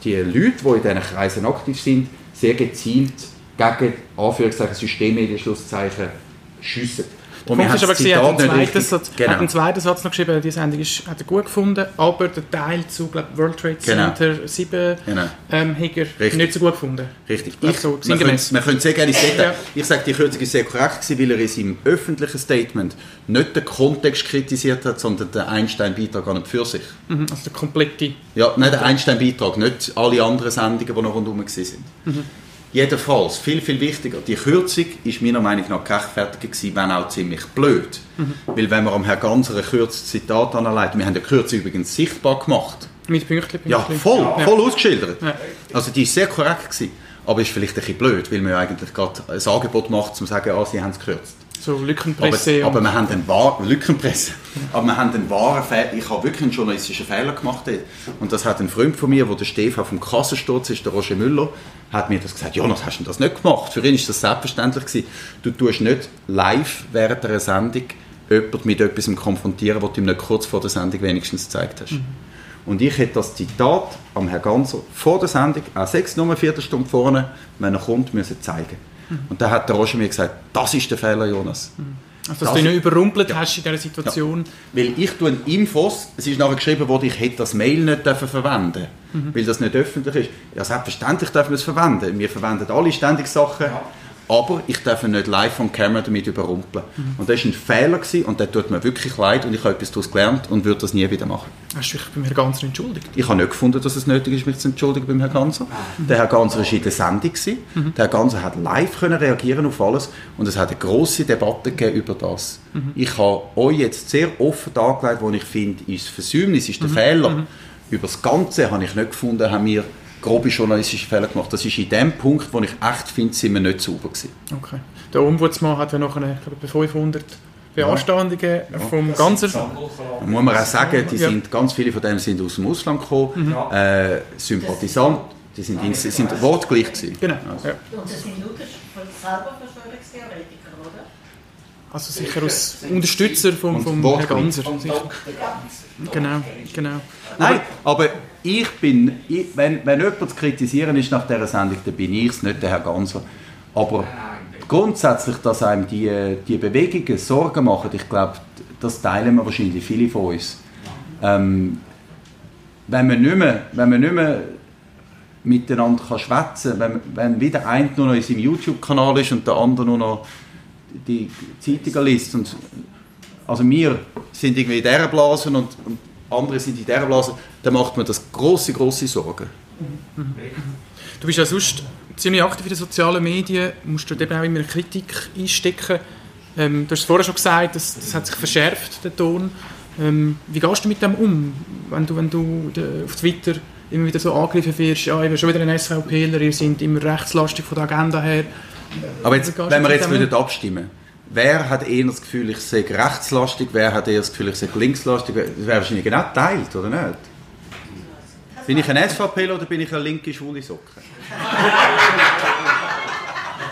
die Leute, die in diesen Kreisen aktiv sind, sehr gezielt gegen Anführungszeichen Systemmedien, Schlusszeichen, schiessen. Und wir hast aber er hat einen, zweiten Satz, genau. hat einen zweiten Satz noch geschrieben, die Sendung ist, hat er gut gefunden, aber der Teil zu glaub, World Trade Genau. Center 7 Genau. ähm, hat Richtig. nicht so gut gefunden. Richtig. Ich- so, wir können sehr gerne Detail. Ja. Ich sage, die Kürzung ist sehr korrekt gewesen, weil er in seinem öffentlichen Statement nicht den Kontext kritisiert hat, sondern den Einstein-Beitrag an und für sich. Mhm, also der komplette. Ja, nicht der Einstein-Beitrag, nicht alle anderen Sendungen, die noch rundherum waren. Jedenfalls, viel, viel wichtiger, die Kürzung ist meiner Meinung nach gerechtfertigt gewesen, wenn auch ziemlich blöd. Weil wenn wir am Herrn Ganser ein kürzes Zitat anleiten, wir haben die Kürzung übrigens sichtbar gemacht. Mit Pünktchen, Ja, Pünktchen. voll, Ja. voll ausgeschildert. Ja. Also die ist sehr korrekt gewesen, aber ist vielleicht ein bisschen blöd, weil man ja eigentlich gerade ein Angebot macht, um zu sagen, ah, sie haben es gekürzt. So Aber, Lückenpresse. aber und- wir haben einen wahren Lückenpresse. Aber wir haben einen wahren Fehler. Ich habe wirklich einen journalistischen Fehler gemacht dort. Und das hat ein Freund von mir, wo der Stefan vom Kassensturz ist, der Roger Müller, hat mir das gesagt. Jonas, hast du das nicht gemacht? Für ihn ist das selbstverständlich gewesen. Du tust nicht live während einer Sendung jemanden mit etwas konfrontieren, was du ihm nicht kurz vor der Sendung wenigstens gezeigt hast. Und ich hätte das Zitat am Herrn Ganser vor der Sendung, auch sechs, nur eine Viertelstunde vorne, wenn er kommt, müssen zeigen. Und dann hat der Roger mir gesagt, das ist der Fehler, Jonas. also, dass das- du ihn nicht überrumpelt hast in dieser Situation. Weil ich tue Infos, es ist nachher geschrieben worden, ich hätte das Mail nicht dürfen verwenden weil das nicht öffentlich ist. Ja, selbstverständlich dürfen wir es verwenden. Wir verwenden alle ständig Sachen, aber ich darf ihn nicht live on camera damit überrumpeln. Und das war ein Fehler gewesen, und der tut mir wirklich leid und ich habe etwas daraus gelernt und würde das nie wieder machen. Hast du dich bei mir ganz entschuldigt? Ich habe nicht gefunden, dass es nötig ist, mich zu entschuldigen beim Herrn Ganser. Der Herr Ganser war in der Sendung. gewesen. Der Herr Ganser hat live können reagieren auf alles und es hat eine grosse Debatte gegeben über das. Ich habe euch jetzt sehr offen dargelegt, wo ich finde, ist das Versäumnis, ist der Fehler. Über das Ganze habe ich nicht gefunden, haben wir grobe journalistische Fehler gemacht. Das ist in dem Punkt, wo ich echt finde, sind wir nicht sauber gewesen. Okay. Der Ombudsmann hat ja noch eine, ich glaube, etwa 500 Beanstandungen vom ganzen... Da muss man auch sagen, die Ja. sind, ganz viele von denen sind aus dem Ausland gekommen, äh, Sympathisant, die sind, in, sie sind wortgleich gewesen. Genau. Also, Ja. Und das sind nur selber Verschwörungstheoretiker, oder? Also sicher als Unterstützer vom, vom Herrn Ganser. Genau, genau. Nein, aber ich bin, ich, wenn, wenn jemand zu kritisieren ist nach dieser Sendung, dann bin ich es, nicht der Herr Ganser. Aber grundsätzlich, dass einem die, die Bewegungen Sorgen machen, ich glaube, das teilen wir wahrscheinlich viele von uns. Ähm, wenn man nicht mehr, wenn man nicht mehr miteinander kann schwätzen kann, wenn, wenn wieder ein nur noch in seinem YouTube-Kanal ist und der andere nur noch die Zeitungen liest. Und, also wir sind irgendwie in dieser Blase und, und andere sind in dieser Blase, dann macht man das große, große Sorgen. Du bist ja sonst ziemlich aktiv in den sozialen Medien, musst du eben auch immer Kritik einstecken. Ähm, du hast es vorher schon gesagt, das, das hat sich verschärft, der Ton. Ähm, wie gehst du mit dem um, wenn du, wenn du auf Twitter immer wieder so angegriffen wirst, ja, ich bin schon wieder ein SVPler, ihr seid immer rechtslastig von der Agenda her. Aber jetzt, wenn wir jetzt würden abstimmen wer hat eher das Gefühl, ich sei rechtslastig, wer hat eher das Gefühl, ich sei linkslastig, das wäre wahrscheinlich genau geteilt, oder nicht? Bin ich ein SVPler oder bin ich eine linke schwule Socke?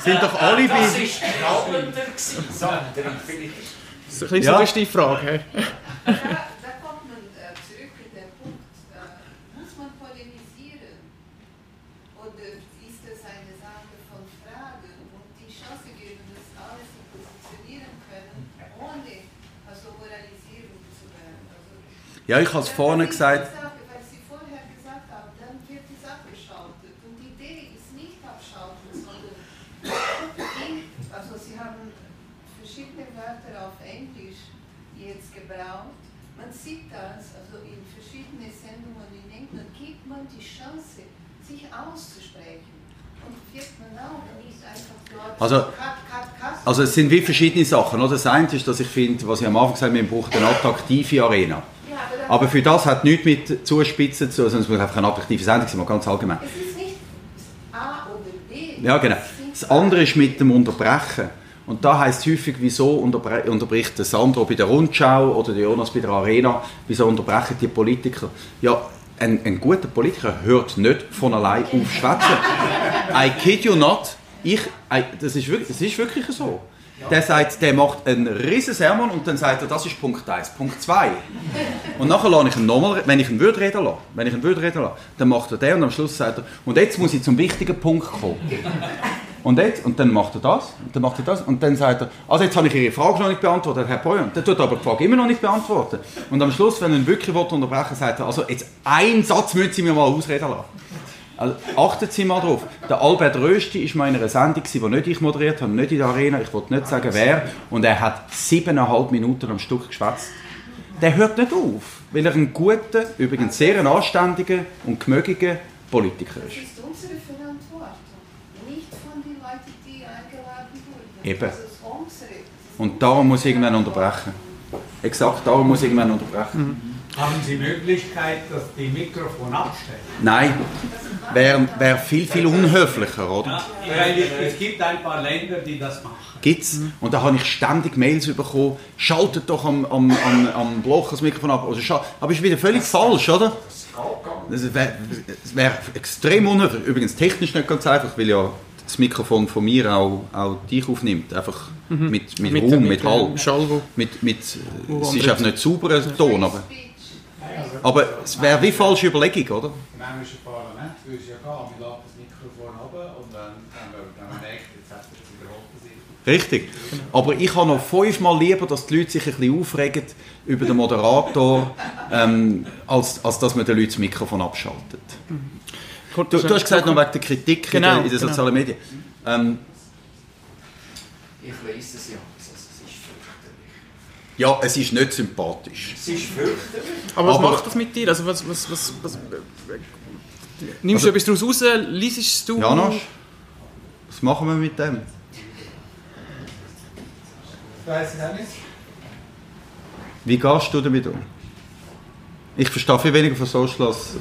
Sind doch alle bei... Das ist Sandra, vielleicht. Das ist ein bisschen ja. so die Frage. Ja, ich habe es vorne gesagt. Weil Sie vorher gesagt haben, dann wird es abgeschaltet. Und die Idee ist nicht abschalten, sondern also Sie haben verschiedene Wörter auf Englisch jetzt gebraucht. Man sieht das, also in verschiedenen Sendungen in England gibt man die Chance, sich auszusprechen. Und wird man auch nicht einfach dort also, also es sind wie verschiedene Sachen. Das eine ist, dass ich finde, was ich am Anfang gesagt habe, man braucht eine attraktive Arena. Aber für das hat nichts mit Zuspitzen zu tun, sondern es muss einfach eine attraktive Sendung sein, ganz allgemein. Es ist nicht A oder B. Ja, genau. Das andere ist mit dem Unterbrechen. Und da heißt häufig, wieso unterbricht der Sandro bei der Rundschau oder der Jonas bei der Arena, wieso unterbrechen die Politiker? Ja, ein, ein guter Politiker hört nicht von allein auf schwätzen. I kid you not. Ich, I, das, ist wirklich, das ist wirklich so. Der sagt, der macht einen riesen Sermon und dann sagt er, das ist Punkt 1. Punkt 2. Und nachher lasse ich ihn nochmal, wenn ich ihn würde reden lasse, wenn ich ihn würde reden lasse, dann macht er den und am Schluss sagt er, und jetzt muss ich zum wichtigen Punkt kommen. Und, jetzt, und dann macht er das, und dann macht er das, und dann sagt er, also jetzt habe ich Ihre Frage noch nicht beantwortet, Herr und dann tut er aber die Frage immer noch nicht beantworten. Und am Schluss, wenn er ihn wirklich unterbrechen will, sagt er, also jetzt einen Satz müssen Sie mir mal ausreden lassen. Also achten Sie mal drauf. Der Albert Rösti war mal in einer Sendung, die nicht ich moderiert habe, nicht in der Arena, ich wollte nicht sagen wer, und er hat siebeneinhalb Minuten am Stück geschwätzt. Der hört nicht auf, weil er ein guter, übrigens sehr anständiger und gemögiger Politiker ist. Das ist unsere Verantwortung, nicht von den Leuten, die eingeladen wurden. Eben. Und darum muss ich irgendwann unterbrechen. Exakt, darum muss ich irgendwann unterbrechen. Mhm. Haben Sie Möglichkeit, dass die Mikrofon abstellen? Nein wäre wär viel, viel unhöflicher, oder? Ja, es gibt ein paar Länder, die das machen. Gibt's? Und da habe ich ständig Mails bekommen, schaltet doch am, am, am, am Bloch das Mikrofon ab. Oder Aber ist wieder völlig falsch, oder? Das wäre wär extrem unhöflich. Übrigens technisch nicht ganz einfach, weil ja das Mikrofon von mir auch, auch dich aufnimmt. Einfach mhm. mit, mit, mit Raum, mit, mit Hall. Schall, mit, mit, es ist einfach nicht sauberer Ton, aber... Aber es wäre wie falsche Überlegung, oder? Im englischen Parlament würde es ja gehen, wir laden das Mikrofon runter und dann, wenn man merkt, jetzt hat es. Richtig. Aber ich habe noch fünfmal lieber, dass die Leute sich ein bisschen aufregen über den Moderator, ähm, als, als dass man den Leuten das Mikrofon abschaltet. Du, du hast gesagt, noch wegen der Kritik genau, in, den, in den genau. sozialen Medien. Ähm, ich weiß es ja. Es ist nicht sympathisch. Es ist fürchterlich. Aber was Aber, macht das mit dir? Also was, was, was, was nimmst also, du etwas daraus raus? Liest du? Janosch, was machen wir mit dem? Ich weiß es auch nicht. Wie gehst du damit um? Ich verstehe viel weniger von Social als...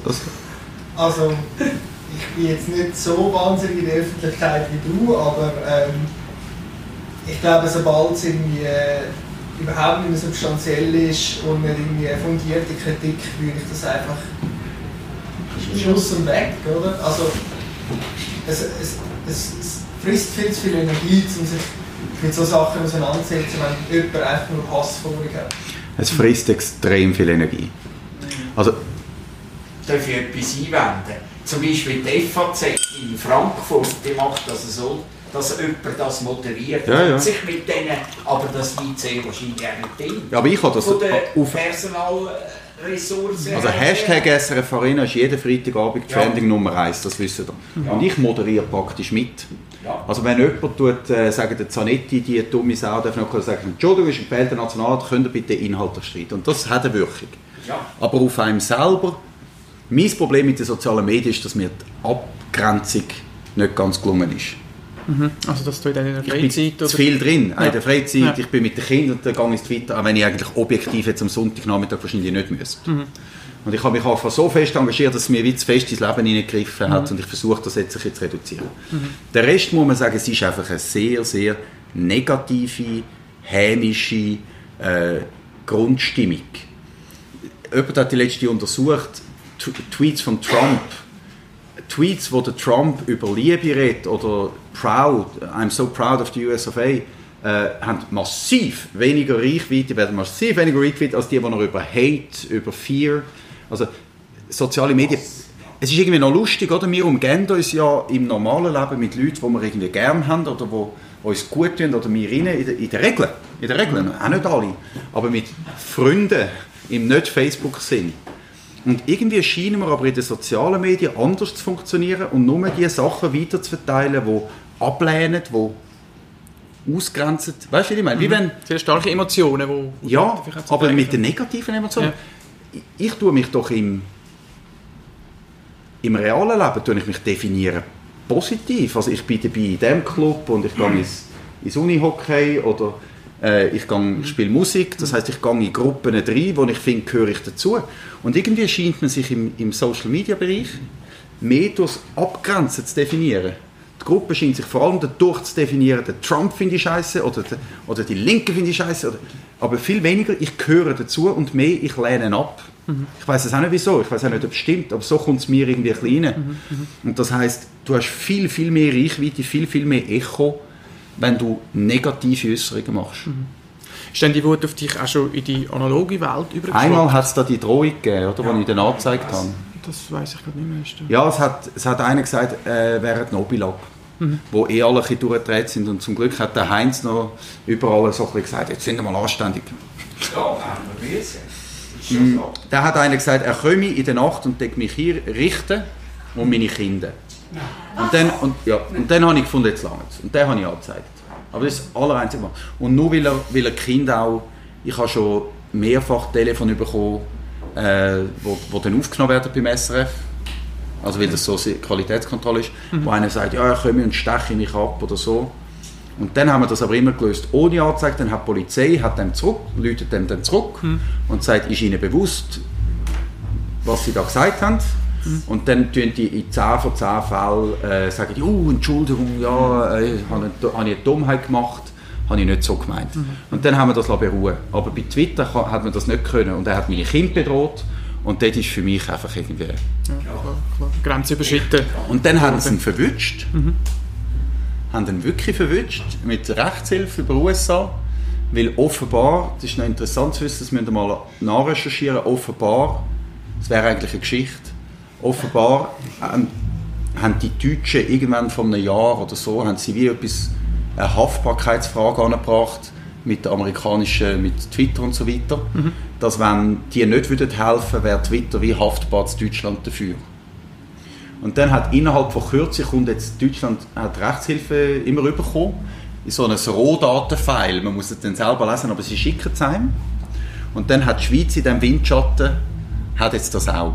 Also, ich bin jetzt nicht so wahnsinnig in der Öffentlichkeit wie du, aber ähm, ich glaube, sobald es irgendwie... Äh, überhaupt nicht mehr substanziell ist und nicht irgendwie fundierte Kritik, würde ich das einfach Schluss und weg, oder? Also es, es, es, es frisst viel zu viel Energie, um sich mit so Sachen auseinandersetzen, wenn jemand einfach nur Hass vor sich hat. Es frisst extrem viel Energie. Also, Darf ich etwas einwenden? Zum Beispiel die FAZ in Frankfurt, die macht das so, dass jemand das moderiert. Ja, ja. Sich mit denen, aber das liegt sehr wahrscheinlich auch nicht drin. ja, aber ich habe das Von der auf... Personalressourcen. Also. Hashtag SRF Arena ist jeden Freitagabend Ja. Trending Nummer 1, das wissen ihr. Ja. Und ich moderiere praktisch mit. Ja. Also wenn jemand tut, äh, sagen, der Zanetti, die dumme Sau, darf noch sagen, Entschuldigung, ist ein der Nationalrat, könnt ihr bitte Inhalte streiten. Und das hat eine Wirkung. Aber auf einem selber, mein Problem mit den sozialen Medien ist, dass mir die Abgrenzung nicht ganz gelungen ist. Also, dass du in deiner Ich bin Freizeit zu viel drin. Ja. In der Freizeit, Ja. ich bin mit den Kindern und dann gehe ich Twitter, auch wenn ich eigentlich objektiv jetzt am Sonntagnachmittag wahrscheinlich nicht müsste. Mhm. Und ich habe mich einfach so fest engagiert, dass es mir wie zu fest ins Leben hineingegriffen Mhm. hat und ich versuche das jetzt zu reduzieren. Der Rest muss man sagen, es ist einfach eine sehr, sehr negative, hämische äh, Grundstimmung. Jemand hat die letzte untersucht, T Tweets von Trump, Tweets, wo der Trump über Liebe redet oder proud, I'm so proud of the US of A, äh, haben massiv weniger Reichweite, werden massiv weniger Reichweite als die, die er über Hate, über Fear, also soziale Medien. Es ist irgendwie noch lustig, oder? Wir umgehen uns ja im normalen Leben mit Leuten, die wir irgendwie gern haben oder die uns gut tun oder wir rein, in der, in der Regel, in der Regel, auch nicht alle, aber mit Freunden im Nicht-Facebook-Sinn. Und irgendwie scheinen wir aber in den sozialen Medien anders zu funktionieren und nur die Sachen weiter zu verteilen, die ablehnen, die ausgrenzen. Weißt du, wie ich meine? Wie wenn, Sehr starke Emotionen, wo wo ja, aber mit den negativen Emotionen. Ja. Ich, ich tue mich doch im, im realen Leben tue ich mich definieren positiv. Also ich bin dabei in diesem Club und ich gehe ins, ins Unihockey oder äh, ich, gehe, ich spiele Musik. Das heißt, ich gehe in Gruppen rein, wo ich finde, gehöre ich dazu. Und irgendwie scheint man sich im, im Social-Media-Bereich mehr durchs Abgrenzen zu definieren. Die Gruppe scheint sich vor allem dadurch zu definieren, der Trump finde ich scheiße oder, der, oder die Linke finde ich scheiße. Oder, aber viel weniger, ich gehöre dazu und mehr, ich lehne ab. Ich weiß es auch nicht wieso, ich weiß auch nicht, ob es stimmt, aber so kommt es mir irgendwie ein bisschen rein. Und das heißt, du hast viel, viel mehr Reichweite, viel, viel mehr Echo, wenn du negative Äußerungen machst. Ist denn die Wut auf dich auch schon in die analoge Welt übergeschwappt? Einmal hat es da die Drohung gegeben, oder, die ich dann angezeigt habe. Das weiß ich gerade nicht mehr. Ja, es hat, es hat einer gesagt, äh, während Nobilab, wo eh alle ein durchgedreht sind. Und zum Glück hat der Heinz noch überall so ein gesagt, jetzt sind wir mal anständig. Ja, so. Da hat einer gesagt, er komme in der Nacht und mich hier richten und meine Kinder. Und dann, und, ja, und dann habe ich gefunden, jetzt lange Und den habe ich angezeigt. Aber das ist das allereinzige Mal. Und nur weil er, weil er Kind auch, ich habe schon mehrfach Telefon bekommen, äh, wo, wo dann aufgenommen werden beim SRF. Also weil das so Qualitätskontrolle ist, wo einer sagt, ja, ich komme und steche mich ab oder so. Und dann haben wir das aber immer gelöst ohne Anzeige. Dann hat die Polizei hat dem zurück, läutet dem dann zurück und sagt, ist ihnen bewusst, was sie da gesagt haben. Und dann tun die in 10 von 10 Fällen äh, sagen die, oh, Entschuldigung, ja, äh, habe ich eine Dummheit gemacht, habe ich nicht so gemeint. Und dann haben wir das beruhen Aber bei Twitter kann- hat man das nicht können und er hat meine Kinder bedroht und das ist für mich einfach irgendwie... Ja, klar, klar. Grenze überschritten. Und dann haben sie ihn verwünscht. Haben ihn wirklich verwünscht mit Rechtshilfe über USA. Weil offenbar, das ist noch interessant zu wissen, das müsst ihr mal nachrecherchieren, offenbar, das wäre eigentlich eine Geschichte, offenbar ähm, haben die Deutschen irgendwann vor einem Jahr oder so, haben sie wie etwas, eine Haftbarkeitsfrage angebracht mit der amerikanischen, mit Twitter und so weiter, dass wenn die nicht würden helfen, wäre Twitter wie haftbar zu Deutschland dafür. Und dann hat innerhalb von Kürze kommt jetzt Deutschland hat Rechtshilfe immer bekommen in so einem Rohdatenfile. Man muss es dann selber lesen, aber sie schicken es einem. Und dann hat die Schweiz in diesem Windschatten hat jetzt das auch.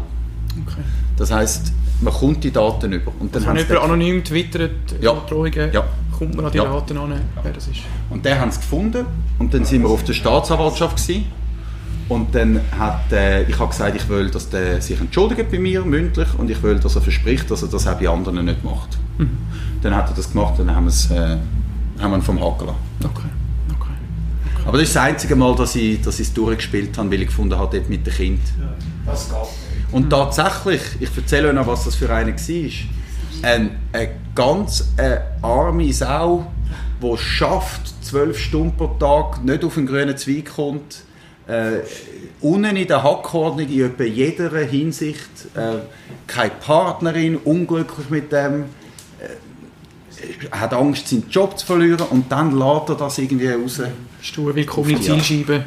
Okay. Das heißt, man kommt die Daten über. Und dann Wenn haben sie jemand anonym twittert, Ja. Drohungen, Ja. kommt man an die Ja. Daten an, wer das ist. Und den haben sie gefunden und dann sind wir auf der Staatsanwaltschaft gewesen. Und dann hat äh, ich habe gesagt, ich will, dass der sich entschuldigt bei mir mündlich und ich will, dass er verspricht, dass er das auch bei anderen nicht macht. Dann hat er das gemacht und dann haben äh, haben wir ihn vom Haken lassen. Okay. okay. Aber das ist das einzige Mal, dass ich, dass ich es durchgespielt habe, weil ich gefunden habe, dort mit dem Kind. Das geht nicht. Und tatsächlich, ich erzähle euch noch, was das für einer war. Ein, eine ganz äh, arme Sau, der schafft, zwölf Stunden pro Tag, nicht auf den grünen Zweig kommt, äh, unten in der Hackordnung in etwa jeder Hinsicht, äh, keine Partnerin, unglücklich mit dem, äh, hat Angst, seinen Job zu verlieren und dann lädt er das irgendwie raus. Stur für den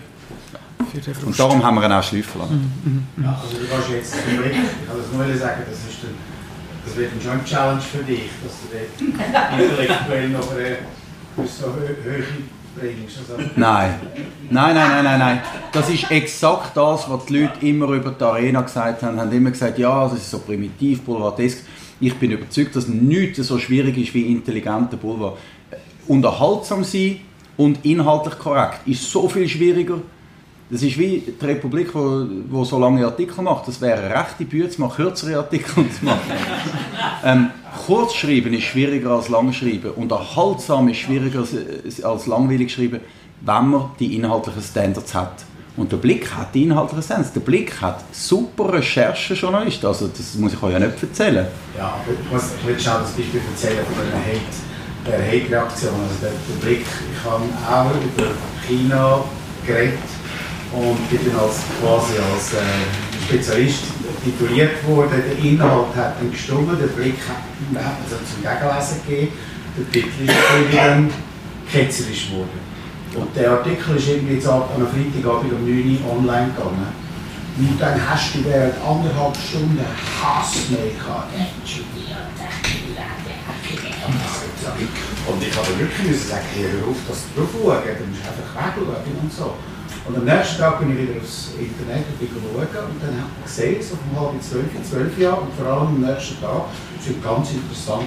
Und darum haben wir ihn auch schleifen lassen. Ja, also du kannst jetzt zum Blick, ich kann das nur sagen, das, ist der, das wird schon eine Challenge für dich, dass du dort intellektuell noch eine gewisse Hö- Höhe bringst. Also, Nein. Nein, nein, nein, nein, nein. Das ist exakt das, was die Leute immer über die Arena gesagt haben. haben immer gesagt, ja, das ist so primitiv, boulevardesk. Ich bin überzeugt, dass nichts so schwierig ist wie intelligenter Boulevard. Unterhaltsam sein und inhaltlich korrekt ist so viel schwieriger. Das ist wie die Republik, wo, wo so lange Artikel macht. Das wäre eine rechte Bühne, zu machen kürzere Artikel zu machen. Ähm, kurz schreiben ist schwieriger als lang schreiben. Unterhaltsam ist schwieriger als, als langweilig schreiben, wenn man die inhaltlichen Standards hat. Und der Blick hat die inhaltlichen Standards. Der Blick hat super Recherchejournalisten. Also das muss ich euch ja nicht erzählen. ja, aber ich will schnell das Beispiel erzählen von einer Hate, der Hate-Reaktion. Also der, der Blick, ich habe auch über China geredet und bin dann als, quasi als äh, Spezialist tituliert worden. Der Inhalt hat dann gestimmt, der Blick hat hat also zum Gegenlesen gegeben. Der Titel ist dann ketzerisch geworden. Und der Artikel ist irgendwie jetzt ab- am Freitagabend um 9 Uhr online gegangen. Und dann hast du während anderthalb Stunden Hassmail gehabt. Und ich habe wirklich müssen sagen, hör auf, das drauf schauen, dann musst du einfach wegschauen und so. Und am nächsten Tag bin ich wieder aufs Internet und bin schauen und dann habe ich gesehen, so um halb zwölf, zwölf Jahre und vor allem am nächsten Tag sind ganz interessante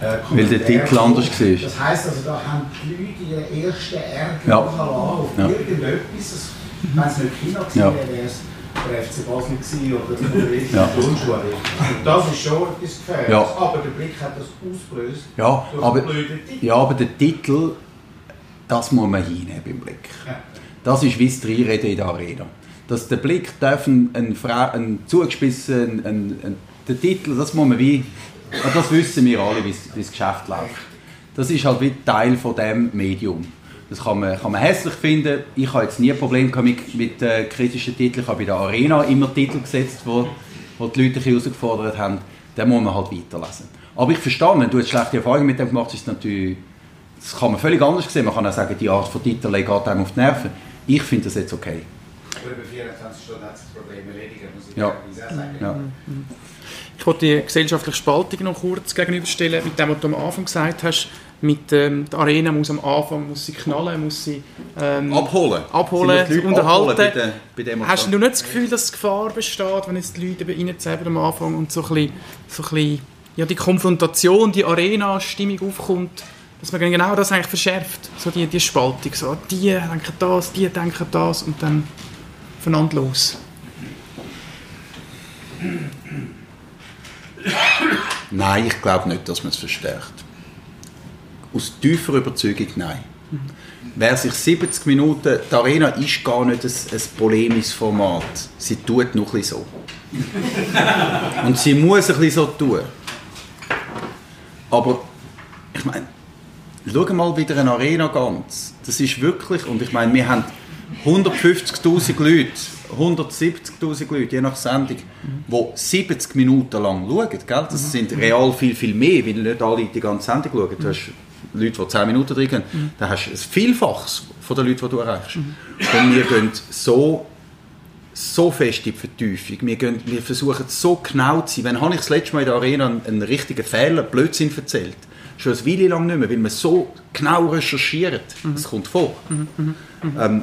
äh, Weil der Titel anders war. Das heisst also, da haben die Leute ihren ersten Ärger Ja. auf Ja. irgendetwas. Wenn es nicht China gewesen Ja. wäre, es der FC Basel gewesen oder, irgendeine Ja. Grundschule. Und das ist schon etwas Gefährliches. Ja. Aber der Blick hat das ausgelöst. Ja, durch aber, den blöden Titel. ja, aber der Titel, das muss man hinnehmen beim Blick. Ja. Das ist wie das Reinreden in der Arena. Dass der Blick darf ein, ein, ein zugespissen, ein, ein, der Titel, das muss man wie, ja, das wissen wir alle, wie das Geschäft läuft. Das ist halt wie Teil von dem Medium. Das kann man, kann man hässlich finden. Ich habe jetzt nie ein Problem mit, mit äh, kritischen Titeln. Ich habe bei der Arena immer Titel gesetzt, wo, wo die Leute herausgefordert haben. Den muss man halt weiterlesen. Aber ich verstehe, wenn du jetzt schlechte Erfahrungen mit dem gemacht hast, ist natürlich das kann man völlig anders sehen. Man kann auch sagen, die Art von Titel geht einem auf die Nerven. Ich finde das jetzt okay. Aber über 24 Stunden hat sich das Problem erledigt, muss ich Ja. sagen. Ja. Ich wollte die gesellschaftliche Spaltung noch kurz gegenüberstellen mit dem, was du am Anfang gesagt hast. Mit ähm, der Arena muss am Anfang muss sie knallen, muss sie ähm, Abholen. abholen, Sie die unterhalten. abholen bei den- bei Hast du nicht das Gefühl, dass Gefahr besteht, wenn jetzt die Leute eben reinzählen am Anfang und so ein bisschen, so ein bisschen ja, die Konfrontation, die Arena-Stimmung aufkommt, dass man genau das eigentlich verschärft, so die, die Spaltung, so die denken das, die denken das und dann voneinander los. Nein, ich glaube nicht, dass man es verstärkt. Aus tiefer Überzeugung nein. Wer sich 70 Minuten, die Arena ist gar nicht ein, ein polemisches Format. Sie tut noch ein so. Und sie muss ein bisschen so tun. Aber ich meine, schau mal wieder eine Arena ganz. Das ist wirklich, und ich meine, wir haben 150'000 Leute, 170'000 Leute, je nach Sendung, die 70 Minuten lang schauen. Gell? Das sind real viel, viel mehr, weil nicht alle die ganze Sendung schauen. Du hast Leute, die 10 Minuten drin gehen, dann hast du ein Vielfaches von den Leuten, die du erreichst. Und wir gehen so so fest in die Vertiefung. Wir, gehen, wir versuchen so genau zu sein. Wenn habe ich das letzte Mal in der Arena einen, einen richtigen Fehler, Blödsinn erzählt? Schon eine Weile lang nicht mehr, weil man so genau recherchiert. Das kommt vor. Ähm,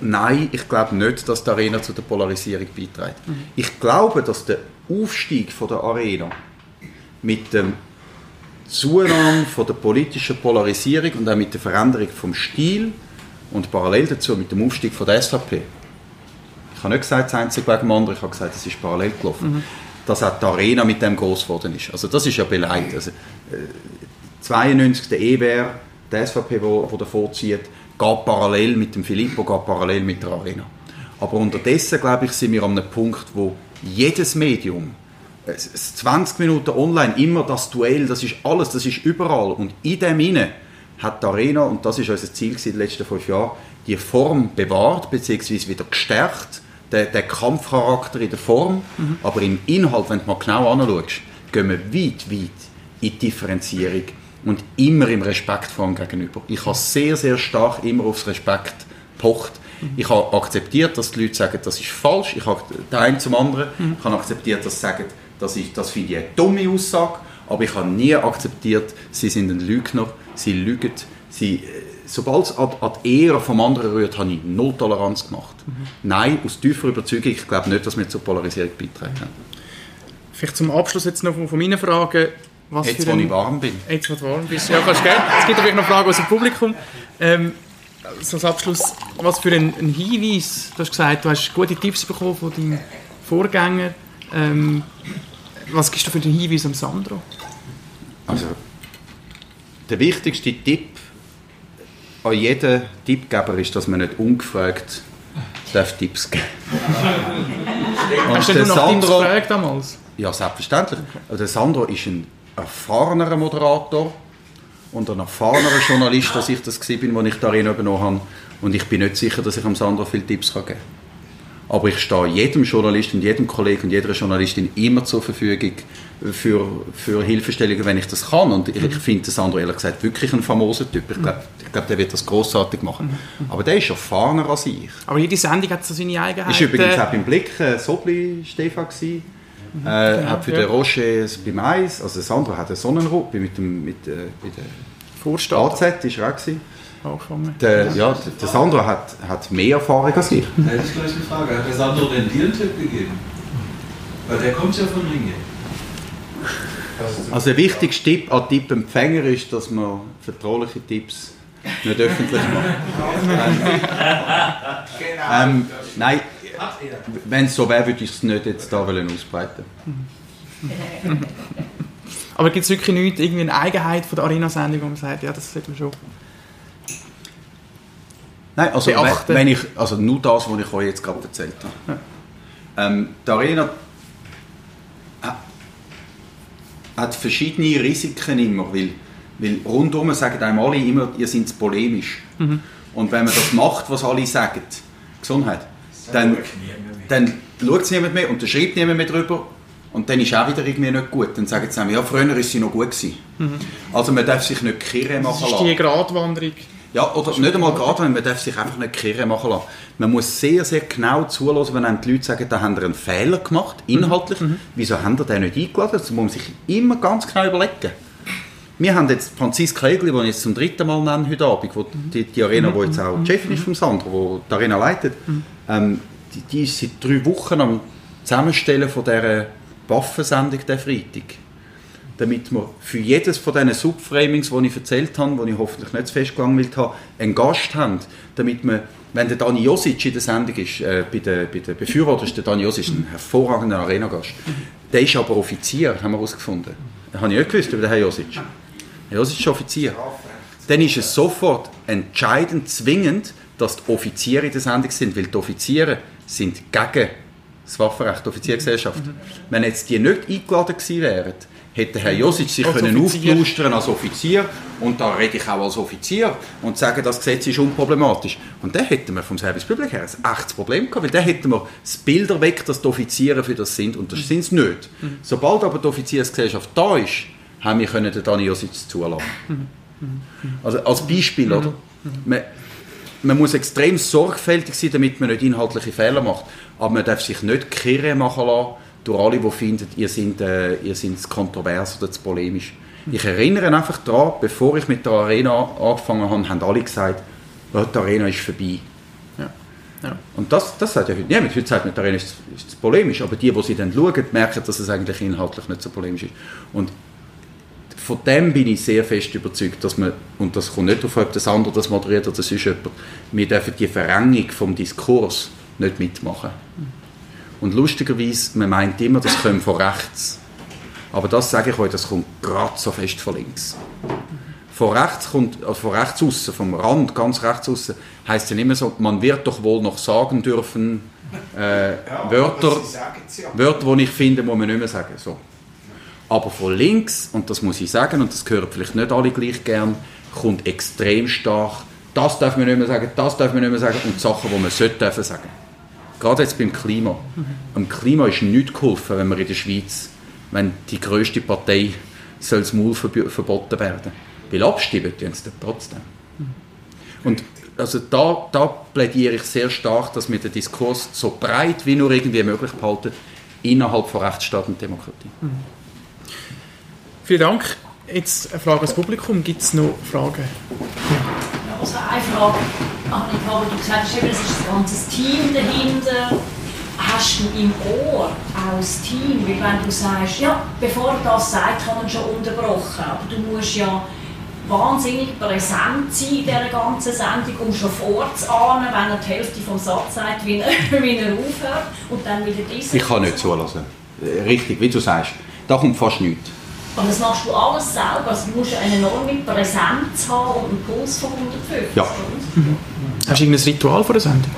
nein, ich glaube nicht, dass die Arena zu der Polarisierung beiträgt. Ich glaube, dass der Aufstieg von der Arena mit dem Zunahme von der politischen Polarisierung und auch mit der Veränderung vom Stil und parallel dazu mit dem Aufstieg von der SVP ich habe nicht gesagt, das einzige wegen dem anderen, ich habe gesagt, es ist parallel gelaufen. Dass auch die Arena mit dem groß geworden ist. Also das ist ja beleidigt. Also, äh, 92 der EBR, der SVP, wo, wo davor zieht, geht parallel mit dem Filippo, geht parallel mit der Arena. Aber unterdessen, glaube ich, sind wir an einem Punkt, wo jedes Medium, äh, es- es 20 Minuten online, immer das Duell, das ist alles, das ist überall. Und in dem inne hat die Arena, und das ist unser Ziel in den letzten fünf Jahren, die Form bewahrt bzw. wieder gestärkt, der, der Kampfcharakter in der Form, aber im Inhalt, wenn du mal genau anschaust, gehen wir weit, weit in die Differenzierung und immer im Respekt vor Gegenüber. Ich habe sehr, sehr stark immer aufs Respekt pocht. Ich habe akzeptiert, dass die Leute sagen, das ist falsch. Ich habe der eine zum anderen. Ich habe akzeptiert, dass sie sagen, das, ist, das finde ich eine dumme Aussage. Aber ich habe nie akzeptiert, sie sind ein Lügner, sie lügen. Sie, äh, sobald es an, an die Ehre vom anderen rührt, habe ich null Toleranz gemacht. Nein, aus tiefer Überzeugung, ich glaube nicht, dass wir zur Polarisierung beitragen haben. Vielleicht zum Abschluss jetzt noch von, von meinen Fragen. Was Jetzt, für wo ich warm bin. Jetzt, wo du warm bist. Ja, kannst du gerne. Es gibt natürlich noch Fragen aus dem Publikum. Ähm, so als Abschluss, was für ein, ein Hinweis, du hast gesagt, du hast gute Tipps bekommen von deinem Vorgänger. Ähm, was gibst du für einen Hinweis am Sandro? Also, der wichtigste Tipp an jeden Tippgeber ist, dass man nicht ungefragt darf Tipps geben Hast du denn nach Tipps Sandro- gefragt damals? Ja, selbstverständlich. Der Sandro ist ein erfahrener Moderator und ein erfahrener Journalist, als ich das war, als ich die Arena übernommen habe. Und ich bin nicht sicher, dass ich am Sandro viele Tipps geben kann. Aber ich stehe jedem Journalist und jedem Kollegen und jeder Journalistin immer zur Verfügung für, für Hilfestellungen, wenn ich das kann. Und ich, ich finde Sandro ehrlich gesagt wirklich ein famoser Typ. Ich glaube, ich glaub, der wird das großartig machen. Aber der ist erfahrener als ich. Aber jede Sendung hat so seine Eigenheiten. Ist übrigens auch beim Blick äh, Sobli Stefan gewesen. Äh, hat für ja. den Roger beim Eis, also Sandro hat einen Sonnenrupp mit dem mit, äh, bei der Vorstand AZ ist er auch gewesen. Angefangen. Der, ja, der- Sandro hat, hat mehr Erfahrung als ich. Da hätte ich gleich eine Frage. Hat der Sandro denn dir einen Tipp gegeben? Weil der kommt ja von Ringe. Also der wichtigste Tipp an Tippempfänger ist, dass man vertrauliche Tipps nicht öffentlich macht. ähm, nein, wenn es so wäre, würde ich es nicht jetzt da wollen ausbreiten. Aber gibt es wirklich nichts, irgendwie eine Eigenheit von der Arena-Sendung, wo man sagt, ja, das sollte man schon... Nein, also wenn, beachten. wenn ich, also nur das, was ich euch jetzt gerade erzählt habe. Ähm, die Arena ha- hat verschiedene Risiken immer, weil, weil rundum sagen einem alle immer, ihr seid polemisch. Und wenn man das macht, was alle sagen, Gesundheit, dann, dann schaut es niemand mehr und dann schreibt niemand mehr drüber und dann ist auch wieder irgendwie nicht gut. Dann sagen sie einem, ja, früher ist sie noch gut gewesen. Also man darf sich nicht kirre Das machen ist lassen. die Gratwanderung. Ja, oder nicht einmal gerade, man darf sich einfach nicht kirre machen lassen. Man muss sehr, sehr genau zuhören, wenn einem die Leute sagen, da haben wir einen Fehler gemacht, inhaltlich. Wieso haben wir den nicht eingeladen? Das muss man sich immer ganz genau überlegen. Wir haben jetzt Franziska Egli, die ich jetzt zum dritten Mal nenne heute Abend, wo die, die Arena, wo jetzt auch die Chefin ist vom Sandro, wo die Arena leitet, ähm, die, die ist seit drei Wochen am Zusammenstellen von dieser Waffensendung der Freitag damit wir für jedes von diesen Subframings, die ich erzählt habe, die ich hoffentlich nicht zu fest gelangweilt habe, einen Gast haben, damit wir, wenn der Dani Josic in der Sendung ist, äh, bei den bei der Befürworter ist der Dani Josic ein hervorragender Arena-Gast. Der ist aber Offizier, haben wir herausgefunden. Das habe ich nicht gewusst über den Herrn Josic. Herr Josic ist Offizier. Dann ist es sofort entscheidend zwingend, dass die Offiziere in der Sendung sind, weil die Offiziere sind gegen das Waffenrecht, die Offiziergesellschaft. Wenn jetzt die nicht eingeladen gewesen wären, hätte Herr Josic sich Als können Offizier. aufplustern als Offizier und da rede ich auch als Offizier und sagen, das Gesetz ist unproblematisch. Und dann hätten wir vom Service Public her ein echtes Problem gehabt, weil dann hätten wir das Bild erweckt, dass die Offiziere für das sind und das sind sie nicht. Sobald aber die Offiziersgesellschaft da ist, haben wir können den Dani Josic zulassen. Also als Beispiel, oder? Man, man muss extrem sorgfältig sein, damit man nicht inhaltliche Fehler macht. Aber man darf sich nicht kirre machen lassen durch alle, die finden, ihr seid, äh, ihr seid zu kontrovers oder zu polemisch. Ich erinnere einfach daran, bevor ich mit der Arena angefangen habe, haben alle gesagt, «Ja, die Arena ist vorbei. Ja. Ja. Und das, das sagt ja heute niemand. Heute sagt man, die Arena ist, ist zu polemisch. Aber die, die sie dann schauen, merken, dass es eigentlich inhaltlich nicht so polemisch ist. Und von dem bin ich sehr fest überzeugt, dass man, und das kommt nicht darauf, ob das andere das moderiert oder sonst jemand, wir dürfen die Verengung vom Diskurs nicht mitmachen. Und lustigerweise, man meint immer, das kommt von rechts. Aber das sage ich euch, das kommt gerade so fest von links. Von rechts kommt, also von rechts außen, vom Rand ganz rechts außen, heißt ja immer so, man wird doch wohl noch sagen dürfen, äh, Wörter, Wörter, die ich finde, muss man nicht mehr sagen. So. Aber von links, und das muss ich sagen, und das hören vielleicht nicht alle gleich gern, kommt extrem stark. Das darf man nicht mehr sagen, das darf man nicht mehr sagen und Sachen, die man sollte dürfen sagen. Gerade jetzt beim Klima. Am Klima ist nichts geholfen, wenn wir in der Schweiz, wenn die grösste Partei soll das Maul verboten werden. Weil abstimmen tun sie trotzdem. Und also da, da plädiere ich sehr stark, dass wir den Diskurs so breit wie nur irgendwie möglich behalten innerhalb von Rechtsstaat und Demokratie. Vielen Dank. Jetzt eine Frage ans Publikum. Gibt es noch Fragen? Also Frage habe ich gehabt, weil du gesagt hast, es ist ein ganzes Team dahinter. Hast du im Ohr auch das Team? Weil wenn du sagst, ja, bevor er das sagt, kann er schon unterbrochen. Aber du musst ja wahnsinnig präsent sein in dieser ganzen Sendung, um schon vorzuahnen, wenn er die Hälfte vom Satz sagt, wie er, wie er aufhört und dann wieder diese. Ich kann nicht zulassen. Richtig, wie du sagst. Da kommt fast nichts. Und das machst du alles selber. Also du musst eine enorme Präsenz haben und einen Puls von 150. Ja. oder? Hast du irgendein Ritual vor der Sendung?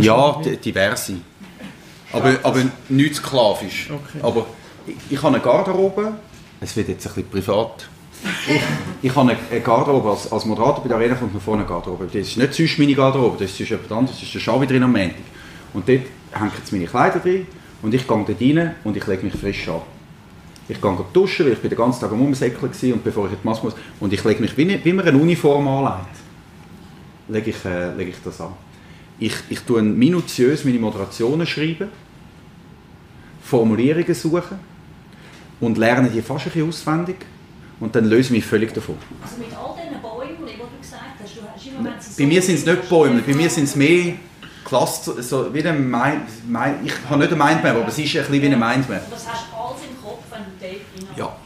Ja, diverse. Aber, aber nicht sklavisch. Okay. Aber ich, ich habe eine Garderobe, es wird jetzt ein bisschen privat. Ich, ich habe eine Garderobe, als, als Moderator bei der Arena kommt man vorne eine Garderobe. Das ist nicht sonst meine Garderobe, das ist jemand anderes, das ist der Schabi drin am Montag. Und dort hängen jetzt meine Kleider drin und ich gehe dort rein und ich lege mich frisch an. Ich gehe duschen, weil ich bin den ganzen Tag am Umsäckeln war und bevor ich in die Maske muss. Und ich lege mich, wie, wie man eine Uniform anlegt, lege ich, äh, lege ich das an. Ich, ich tue minutiös meine Moderationen schreiben, Formulierungen suchen und lerne die fast ein bisschen auswendig und dann löse ich mich völlig davon. Also mit all diesen Bäumen, die du gesagt hast, du hast immer, sie Bei so mir sind es nicht Bäume, bei mir sind es mehr Cluster, so wie ein Mind, Mind, ich habe nicht eine Mindmap, aber es ist ein bisschen wie eine Mindmap. Das hast alles im Kopf, wenn du dort Ja.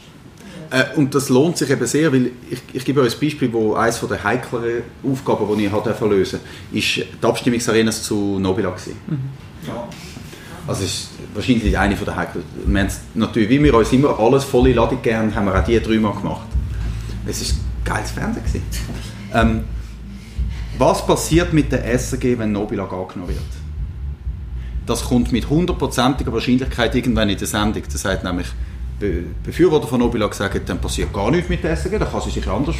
Äh, und das lohnt sich eben sehr, weil ich, ich gebe euch ein Beispiel, wo eines der heikleren Aufgaben, die ich halt lösen ist die Abstimmungsarenas zu Nobila gewesen. Also es ist wahrscheinlich eine der. Wir es natürlich, wie wir uns immer alles volle Ladung gern, haben wir auch die dreimal gemacht. Es ist geiles Fernsehen gewesen. Ähm, was passiert mit der SRG, wenn Nobila angenommen wird? Das kommt mit hundertprozentiger Wahrscheinlichkeit irgendwann in der Sendung. Das sagt nämlich, Be Befürworter von Nobila gesagt, dann passiert gar nichts mit der SRG, dann kann sie sich anders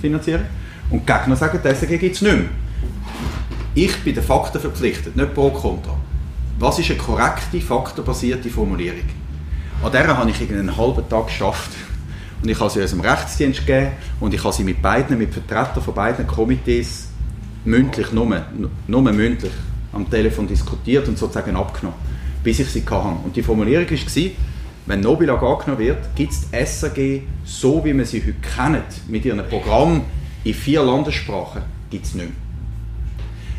finanzieren. Und die Gegner sagen, die SRG gibt es nicht mehr. Ich bin den Fakten verpflichtet, nicht pro kontra. Was ist eine korrekte, faktenbasierte Formulierung? An der habe ich einen halben Tag geschafft. Und ich habe sie unserem Rechtsdienst gegeben und ich habe sie mit beiden, mit Vertretern von beiden Komitees mündlich, nur, nur mündlich, am Telefon diskutiert und sozusagen abgenommen, bis ich sie hatte. Und die Formulierung war, wenn Nobilag angenommen wird, gibt es die SRG, so wie wir sie heute kennen, mit ihrem Programm in vier Landessprachen, gibt es nicht mehr.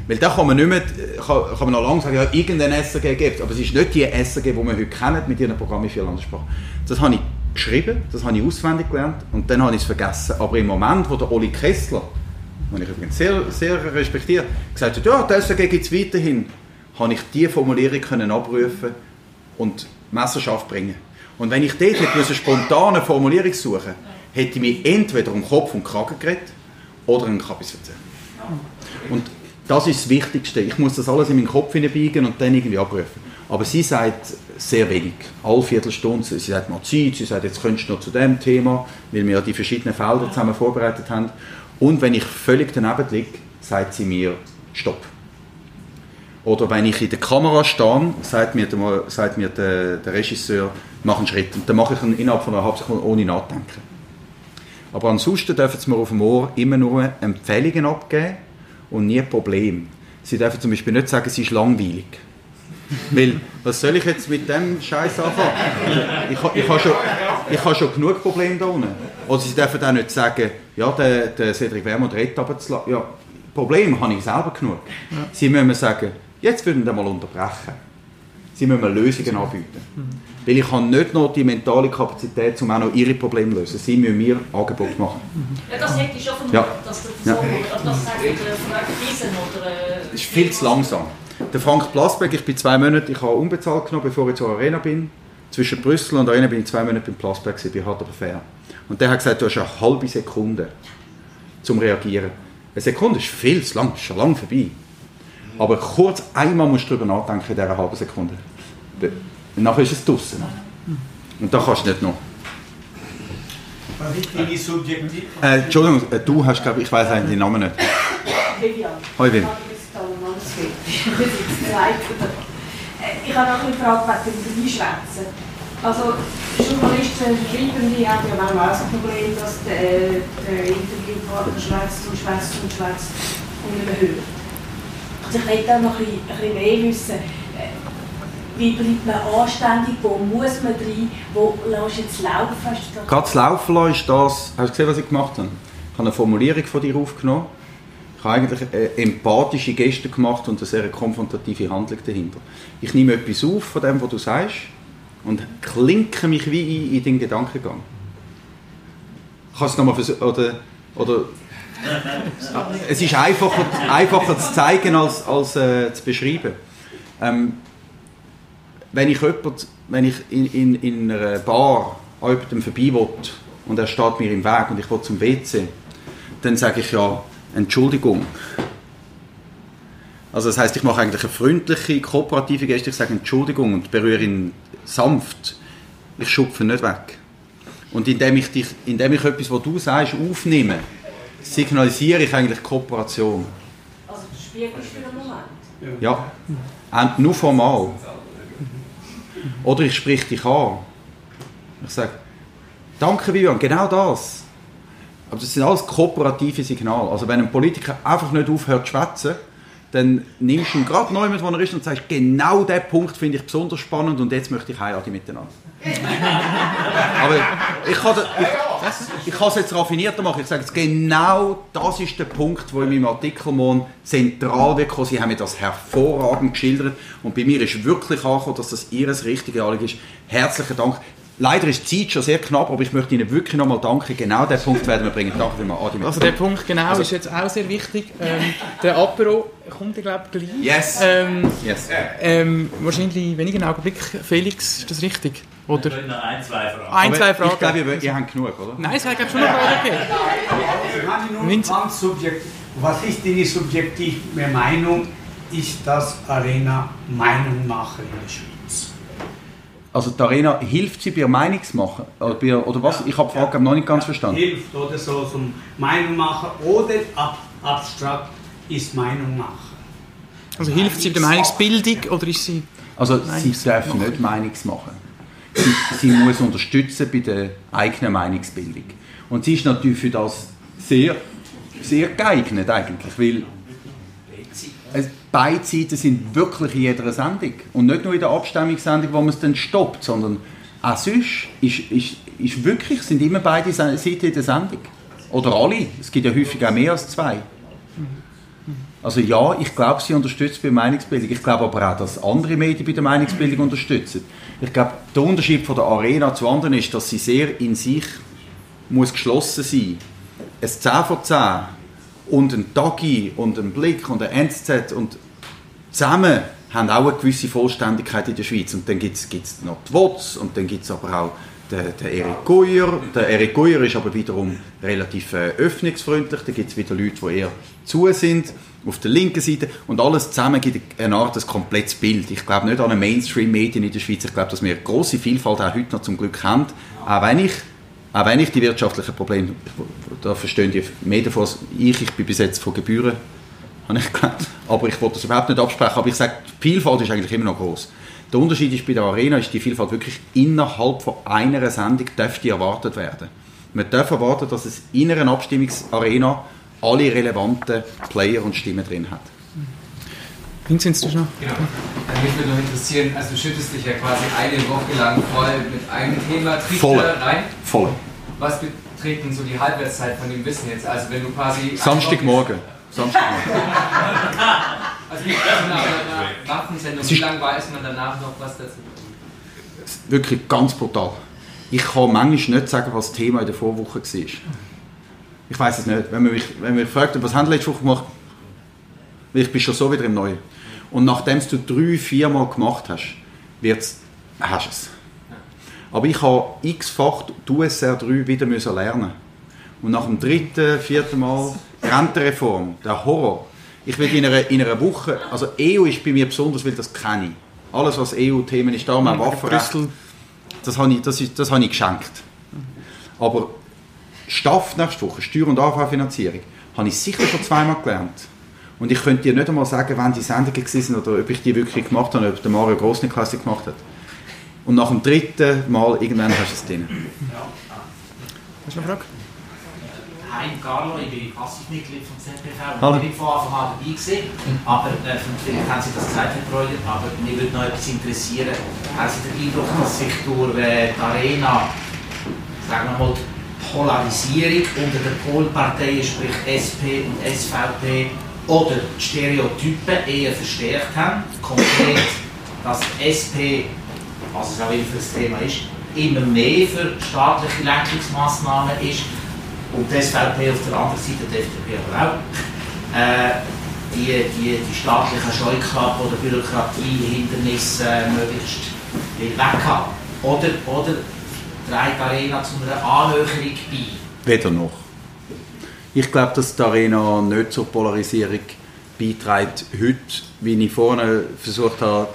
Weil da kann man nicht mehr, kann, kann man noch lange sagen, ja, irgendeine SRG gibt es, aber es ist nicht die SRG, die wir heute kennen, mit ihrem Programm in vier Landessprachen. Das habe ich geschrieben, das habe ich auswendig gelernt und dann habe ich es vergessen. Aber im Moment, wo der Oli Kessler, den ich übrigens sehr, sehr respektiere, gesagt hat, ja, die SRG gibt es weiterhin, habe ich diese Formulierung können abrufen und Messerschaft bringen. Und wenn ich dort müssen spontane Formulierung suchen hätte ich mich entweder um Kopf und Kragen geredet oder einen Kabis erzählt. Und das ist das Wichtigste. Ich muss das alles in meinen Kopf hineinbiegen und dann irgendwie abrufen. Aber sie sagt sehr wenig. Alle Viertelstunde. Sie sagt mal Zeit, sie sagt, jetzt könntest du noch zu dem Thema, weil wir ja die verschiedenen Felder zusammen vorbereitet haben. Und wenn ich völlig daneben liege, sagt sie mir Stopp. Oder wenn ich in der Kamera stehe, sagt mir der, sagt mir der, der Regisseur, mach einen Schritt. Und dann mache ich ihn innerhalb von einer halben Sekunde ohne nachdenken. Aber ansonsten dürfen sie mir auf dem Ohr immer nur Empfehlungen abgeben und nie Probleme. Sie dürfen zum Beispiel nicht sagen, es ist langweilig. Weil, was soll ich jetzt mit dem Scheiß anfangen? Ich, ha- ich habe schon, ich habe schon genug Probleme da unten. Oder sie dürfen auch nicht sagen, ja, der, der Cedric Wermut redet aber zu la- Ja, Probleme habe ich selber genug. Sie müssen sagen, jetzt würden wir mal unterbrechen. Sie müssen mir Lösungen anbieten. Weil ich habe nicht noch die mentale Kapazität, um auch noch ihre Probleme zu lösen. Sie müssen mir Angebot machen. Ja, das hätte ich schon vermutet, Ja. dass das Ja. so das sagt Frank Wiesen oder... Äh, Das ist viel zu langsam. Der Frank Plasberg, ich bin zwei Monate, ich habe unbezahlt genommen, bevor ich zur Arena bin. Zwischen Brüssel und Arena bin ich zwei Monate beim Plasberg, bei Hard aber fair. Und der hat gesagt, du hast eine halbe Sekunde zum Reagieren. Eine Sekunde ist viel zu lang, ist schon lang vorbei. Aber kurz einmal musst du darüber nachdenken in dieser halben Sekunde. Und nachher ist es draußen. Und da kannst du nicht noch. Was ist deine subjektiv? Äh, Entschuldigung, äh, du hast, glaube ich, ich weiß eigentlich den Namen nicht. Vivian. Hoi, Wim. Ich habe noch eine Frage wegen dem Einschwätzen. Also, Journalisten, Schreibende haben ja manchmal auch das Problem, dass der, der Interviewpartner schwätzt und schwätzt und schwätzt und nicht mehr hört. Also ich möchte auch noch ein bisschen, ein mehr wissen. äh, Wie bleibt man anständig? Wo muss man rein? Wo lässt du jetzt laufen? Gerade das Laufen lassen ist das, hast du gesehen, was ich gemacht habe? Ich habe eine Formulierung von dir aufgenommen. Ich habe eigentlich äh, empathische Geste gemacht und eine sehr konfrontative Handlung dahinter. Ich nehme etwas auf von dem, was du sagst und klinke mich wie ein in deinen Gedankengang. Kannst du nochmal versuchen? Oder, oder es ist einfacher, einfacher zu zeigen als, als äh, zu beschreiben. Ähm, wenn ich, jemand, wenn ich in, in, in einer Bar an jemandem vorbei will und er steht mir im Weg und ich will zum WC, dann sage ich ja Entschuldigung. Also das heißt, ich mache eigentlich eine freundliche, kooperative Geste, ich sage Entschuldigung und berühre ihn sanft. Ich schupfe nicht weg. Und indem ich, dich, indem ich etwas, was du sagst, aufnehme, signalisiere ich eigentlich Kooperation. Also du spiegelst für den Moment. Ja, und nur formal. Oder ich sprich dich an. Ich sage, danke Vivian, genau das. Aber das sind alles kooperative Signale. Also wenn ein Politiker einfach nicht aufhört zu schwätzen, dann nimmst du ihn gerade neu mit, wo er ist und sagst, genau diesen Punkt finde ich besonders spannend und jetzt möchte ich heiraten miteinander. Aber ich kann, da- ich, ich es jetzt raffinierter machen. Ich sage jetzt, genau das ist der Punkt, wo in meinem Artikel morgen zentral wird. Sie haben mir das hervorragend geschildert und bei mir ist wirklich angekommen, dass das Ihr richtige Anliegen ist. Herzlichen Dank. Leider ist die Zeit schon sehr knapp, aber ich möchte Ihnen wirklich nochmal danken. Genau diesen Punkt werden wir bringen. Danke vielmals, Adi. Also der Punkt genau Also- ist jetzt auch sehr wichtig. Ähm, der Apero kommt, ich glaube, gleich. Yes. Ähm, Yes. ähm, wahrscheinlich wenigen Augenblick. Felix, ist das richtig? Oder? Ich noch ein, zwei Fragen. Ein, zwei Fragen. Ich glaube, ihr, ihr habt genug, oder? Nein, es hat glaube schon eine Frage gegeben. Kann ich nur Vince- ganz subjektiv. Was ist deine subjektive Meinung? Ist das Arena Meinungmacher in der Schweiz? Also die Arena hilft sie bei der Meinungsmachen? Oder, bei, oder was? Ich habe die Frage noch nicht ganz verstanden. Hilft oder so zum Meinungmacher oder ab, abstrakt ist Meinungmacher. Also hilft sie bei der Meinungsbildung oder ist sie... Also sie darf machen. nicht Meinungsmachen. Sie, sie muss unterstützen bei der eigenen Meinungsbildung. Und sie ist natürlich für das sehr, sehr geeignet eigentlich, weil beide Seiten sind wirklich in jeder Sendung. Und nicht nur in der Abstimmungssendung, wo man es dann stoppt, sondern auch sonst ist, ist, ist wirklich, sind immer beide Seiten in der Sendung. Oder alle. Es gibt ja häufig auch mehr als zwei. Also ja, ich glaube, sie unterstützt bei der Meinungsbildung. Ich glaube aber auch, dass andere Medien bei der Meinungsbildung unterstützen. Ich glaube, der Unterschied von der Arena zu anderen ist, dass sie sehr in sich muss geschlossen sein. Ein 10 von 10 und ein Tagi und ein Blick und ein NZZ und zusammen haben auch eine gewisse Vollständigkeit in der Schweiz. Und dann gibt es noch die WOTS und dann gibt es aber auch den, den Erik Guyer. Der Erik Guyer ist aber wiederum relativ äh, öffnungsfreundlich. Da gibt es wieder Leute, die eher zu sind, auf der linken Seite. Und alles zusammen gibt eine Art ein komplettes Bild. Ich glaube nicht an eine Mainstream-Medien in der Schweiz. Ich glaube, dass wir eine grosse Vielfalt auch heute noch zum Glück haben. Auch wenn ich, auch wenn ich die wirtschaftlichen Probleme, da verstehen die mehr davon ich. Ich bin bis jetzt von Gebühren habe ich gelernt. Aber ich wollte das überhaupt nicht absprechen. Aber ich sage, die Vielfalt ist eigentlich immer noch groß. Der Unterschied ist bei der Arena, ist die Vielfalt wirklich innerhalb von einer Sendung dürfte erwartet werden. Man darf erwarten, dass es in einer Abstimmungsarena alle relevanten Player und Stimmen drin hat. Vincent, du noch? Genau. Also mich würde noch interessieren, also du schüttest dich ja quasi eine Woche lang voll mit einem Thema Voll. rein. Voll. Was beträgt denn so die Halbwertszeit von dem Wissen jetzt? Also wenn du quasi... Samstagmorgen. Samstagmorgen. Also nach Waffensendung, Es wie lange weiß man danach noch was dazu? Wirklich ganz brutal. Ich kann manchmal nicht sagen, was das Thema in der Vorwoche war. Ich weiß es nicht. Wenn man mich, wenn man mich fragt, was haben Sie letzte Woche gemacht? Ich bin schon so wieder im Neuen. Und nachdem du drei, vier Mal gemacht hast, wird's, hast du es. Aber ich habe x-fach die USR 3 wieder müssen lernen. Und nach dem dritten, vierten Mal Rentenreform, der Horror. Ich will in einer, in einer Woche, also EU ist bei mir besonders, weil das kenne ich. Alles, was EU-Themen ist, darum auch Waffenrecht. Brüssel. Das habe ich, das ist, das habe ich geschenkt. Aber Staff nächste Woche, Steuer- und AV-Finanzierung, habe ich sicher schon zweimal gelernt. Und ich könnte dir nicht einmal sagen, wann die Sendungen waren oder ob ich die wirklich gemacht habe, ob der Mario Grossniklasse gemacht hat. Und nach dem dritten Mal, irgendwann hast du es drin. Hast du noch eine Frage? Hi, Carlo, ich bin Passivmitglied vom ZPV und Hallo. ich bin von Anfang an dabei gewesen. Aber äh, vielleicht haben Sie das gesagt, Herr Breuer, aber mich würde noch etwas interessieren. Haben Sie den Eindruck, dass sich durch äh, die Arena, sagen wir mal, die Polarisierung unter den Polparteien, sprich SP und SVP, oder die Stereotypen eher verstärkt haben? Konkret, dass die SP, was es auch immer für ein Thema ist, immer mehr für staatliche Lenkungsmaßnahmen ist und die SVP auf der anderen Seite, die FDP aber auch, äh, die, die, die staatlichen Scheuklappen oder Bürokratiehindernisse äh, möglichst will weghaben. Oder, oder trägt die Arena zu einer Annäherung bei? Weder noch. Ich glaube, dass die Arena nicht zur Polarisierung beiträgt heute, wie ich vorne versucht habe,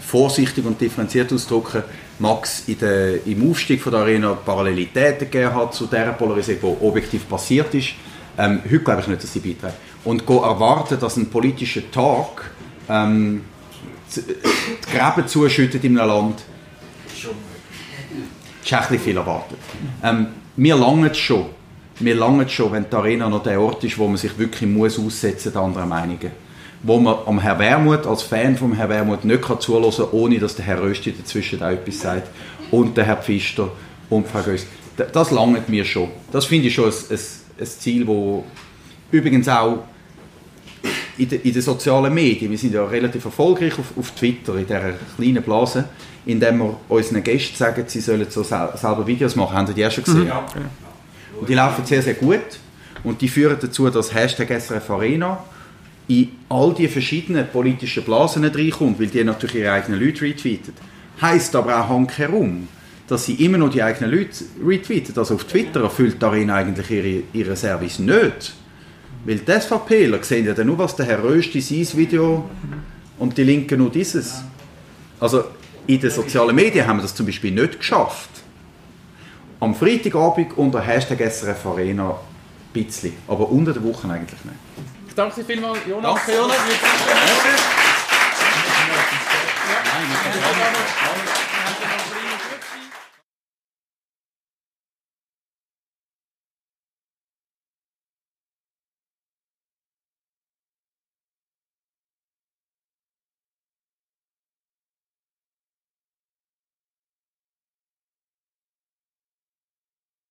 vorsichtig und differenziert auszudrücken, Max in der, im Aufstieg von der Arena Parallelitäten gegeben hat zu der Polarisierung, die objektiv passiert ist. Ähm, heute glaube ich nicht, dass sie beiträgt. Und erwarten, dass ein politischer Tag ähm, die Gräben zuschüttet in einem Land, ist ein bisschen viel erwartet. Ähm, wir langen schon. Wir langen schon, wenn die Arena noch der Ort ist, wo man sich wirklich muss aussetzen muss anderen Meinungen. Wo man am Herr Wermuth, als Fan vom Herr Wermuth, nicht kann zuhören kann, ohne dass der Herr Rösti dazwischen auch etwas sagt. Und der Herr Pfister und Frau Göss. Das langt mir schon. Das finde ich schon ein, ein, ein Ziel, wo übrigens auch in, de, in den sozialen Medien, wir sind ja relativ erfolgreich auf, auf Twitter, in dieser kleinen Blase, indem wir unseren Gästen sagen, sie sollen so sel selber Videos machen. Haben Sie die auch schon gesehen? Ja. Und die laufen sehr, sehr gut. Und die führen dazu, dass Hashtag SRF Arena in all die verschiedenen politischen Blasen nicht reinkommt, weil die natürlich ihre eigenen Leute retweeten. Heißt aber auch handherum, dass sie immer noch die eigenen Leute retweeten. Also auf Twitter erfüllt die Arena eigentlich ihre, ihren Service nicht. Weil die SVPler sehen ja dann nur, was der Herr Rösti sein Video und die Linken nur dieses. Also in den sozialen Medien haben wir das zum Beispiel nicht geschafft. Am Freitagabend unter Hashtag SRF Arena ein bisschen, aber unter der Woche eigentlich nicht. Ich danke Ihnen vielmals, Jonas. Danke, Jonas. Danke. Ja.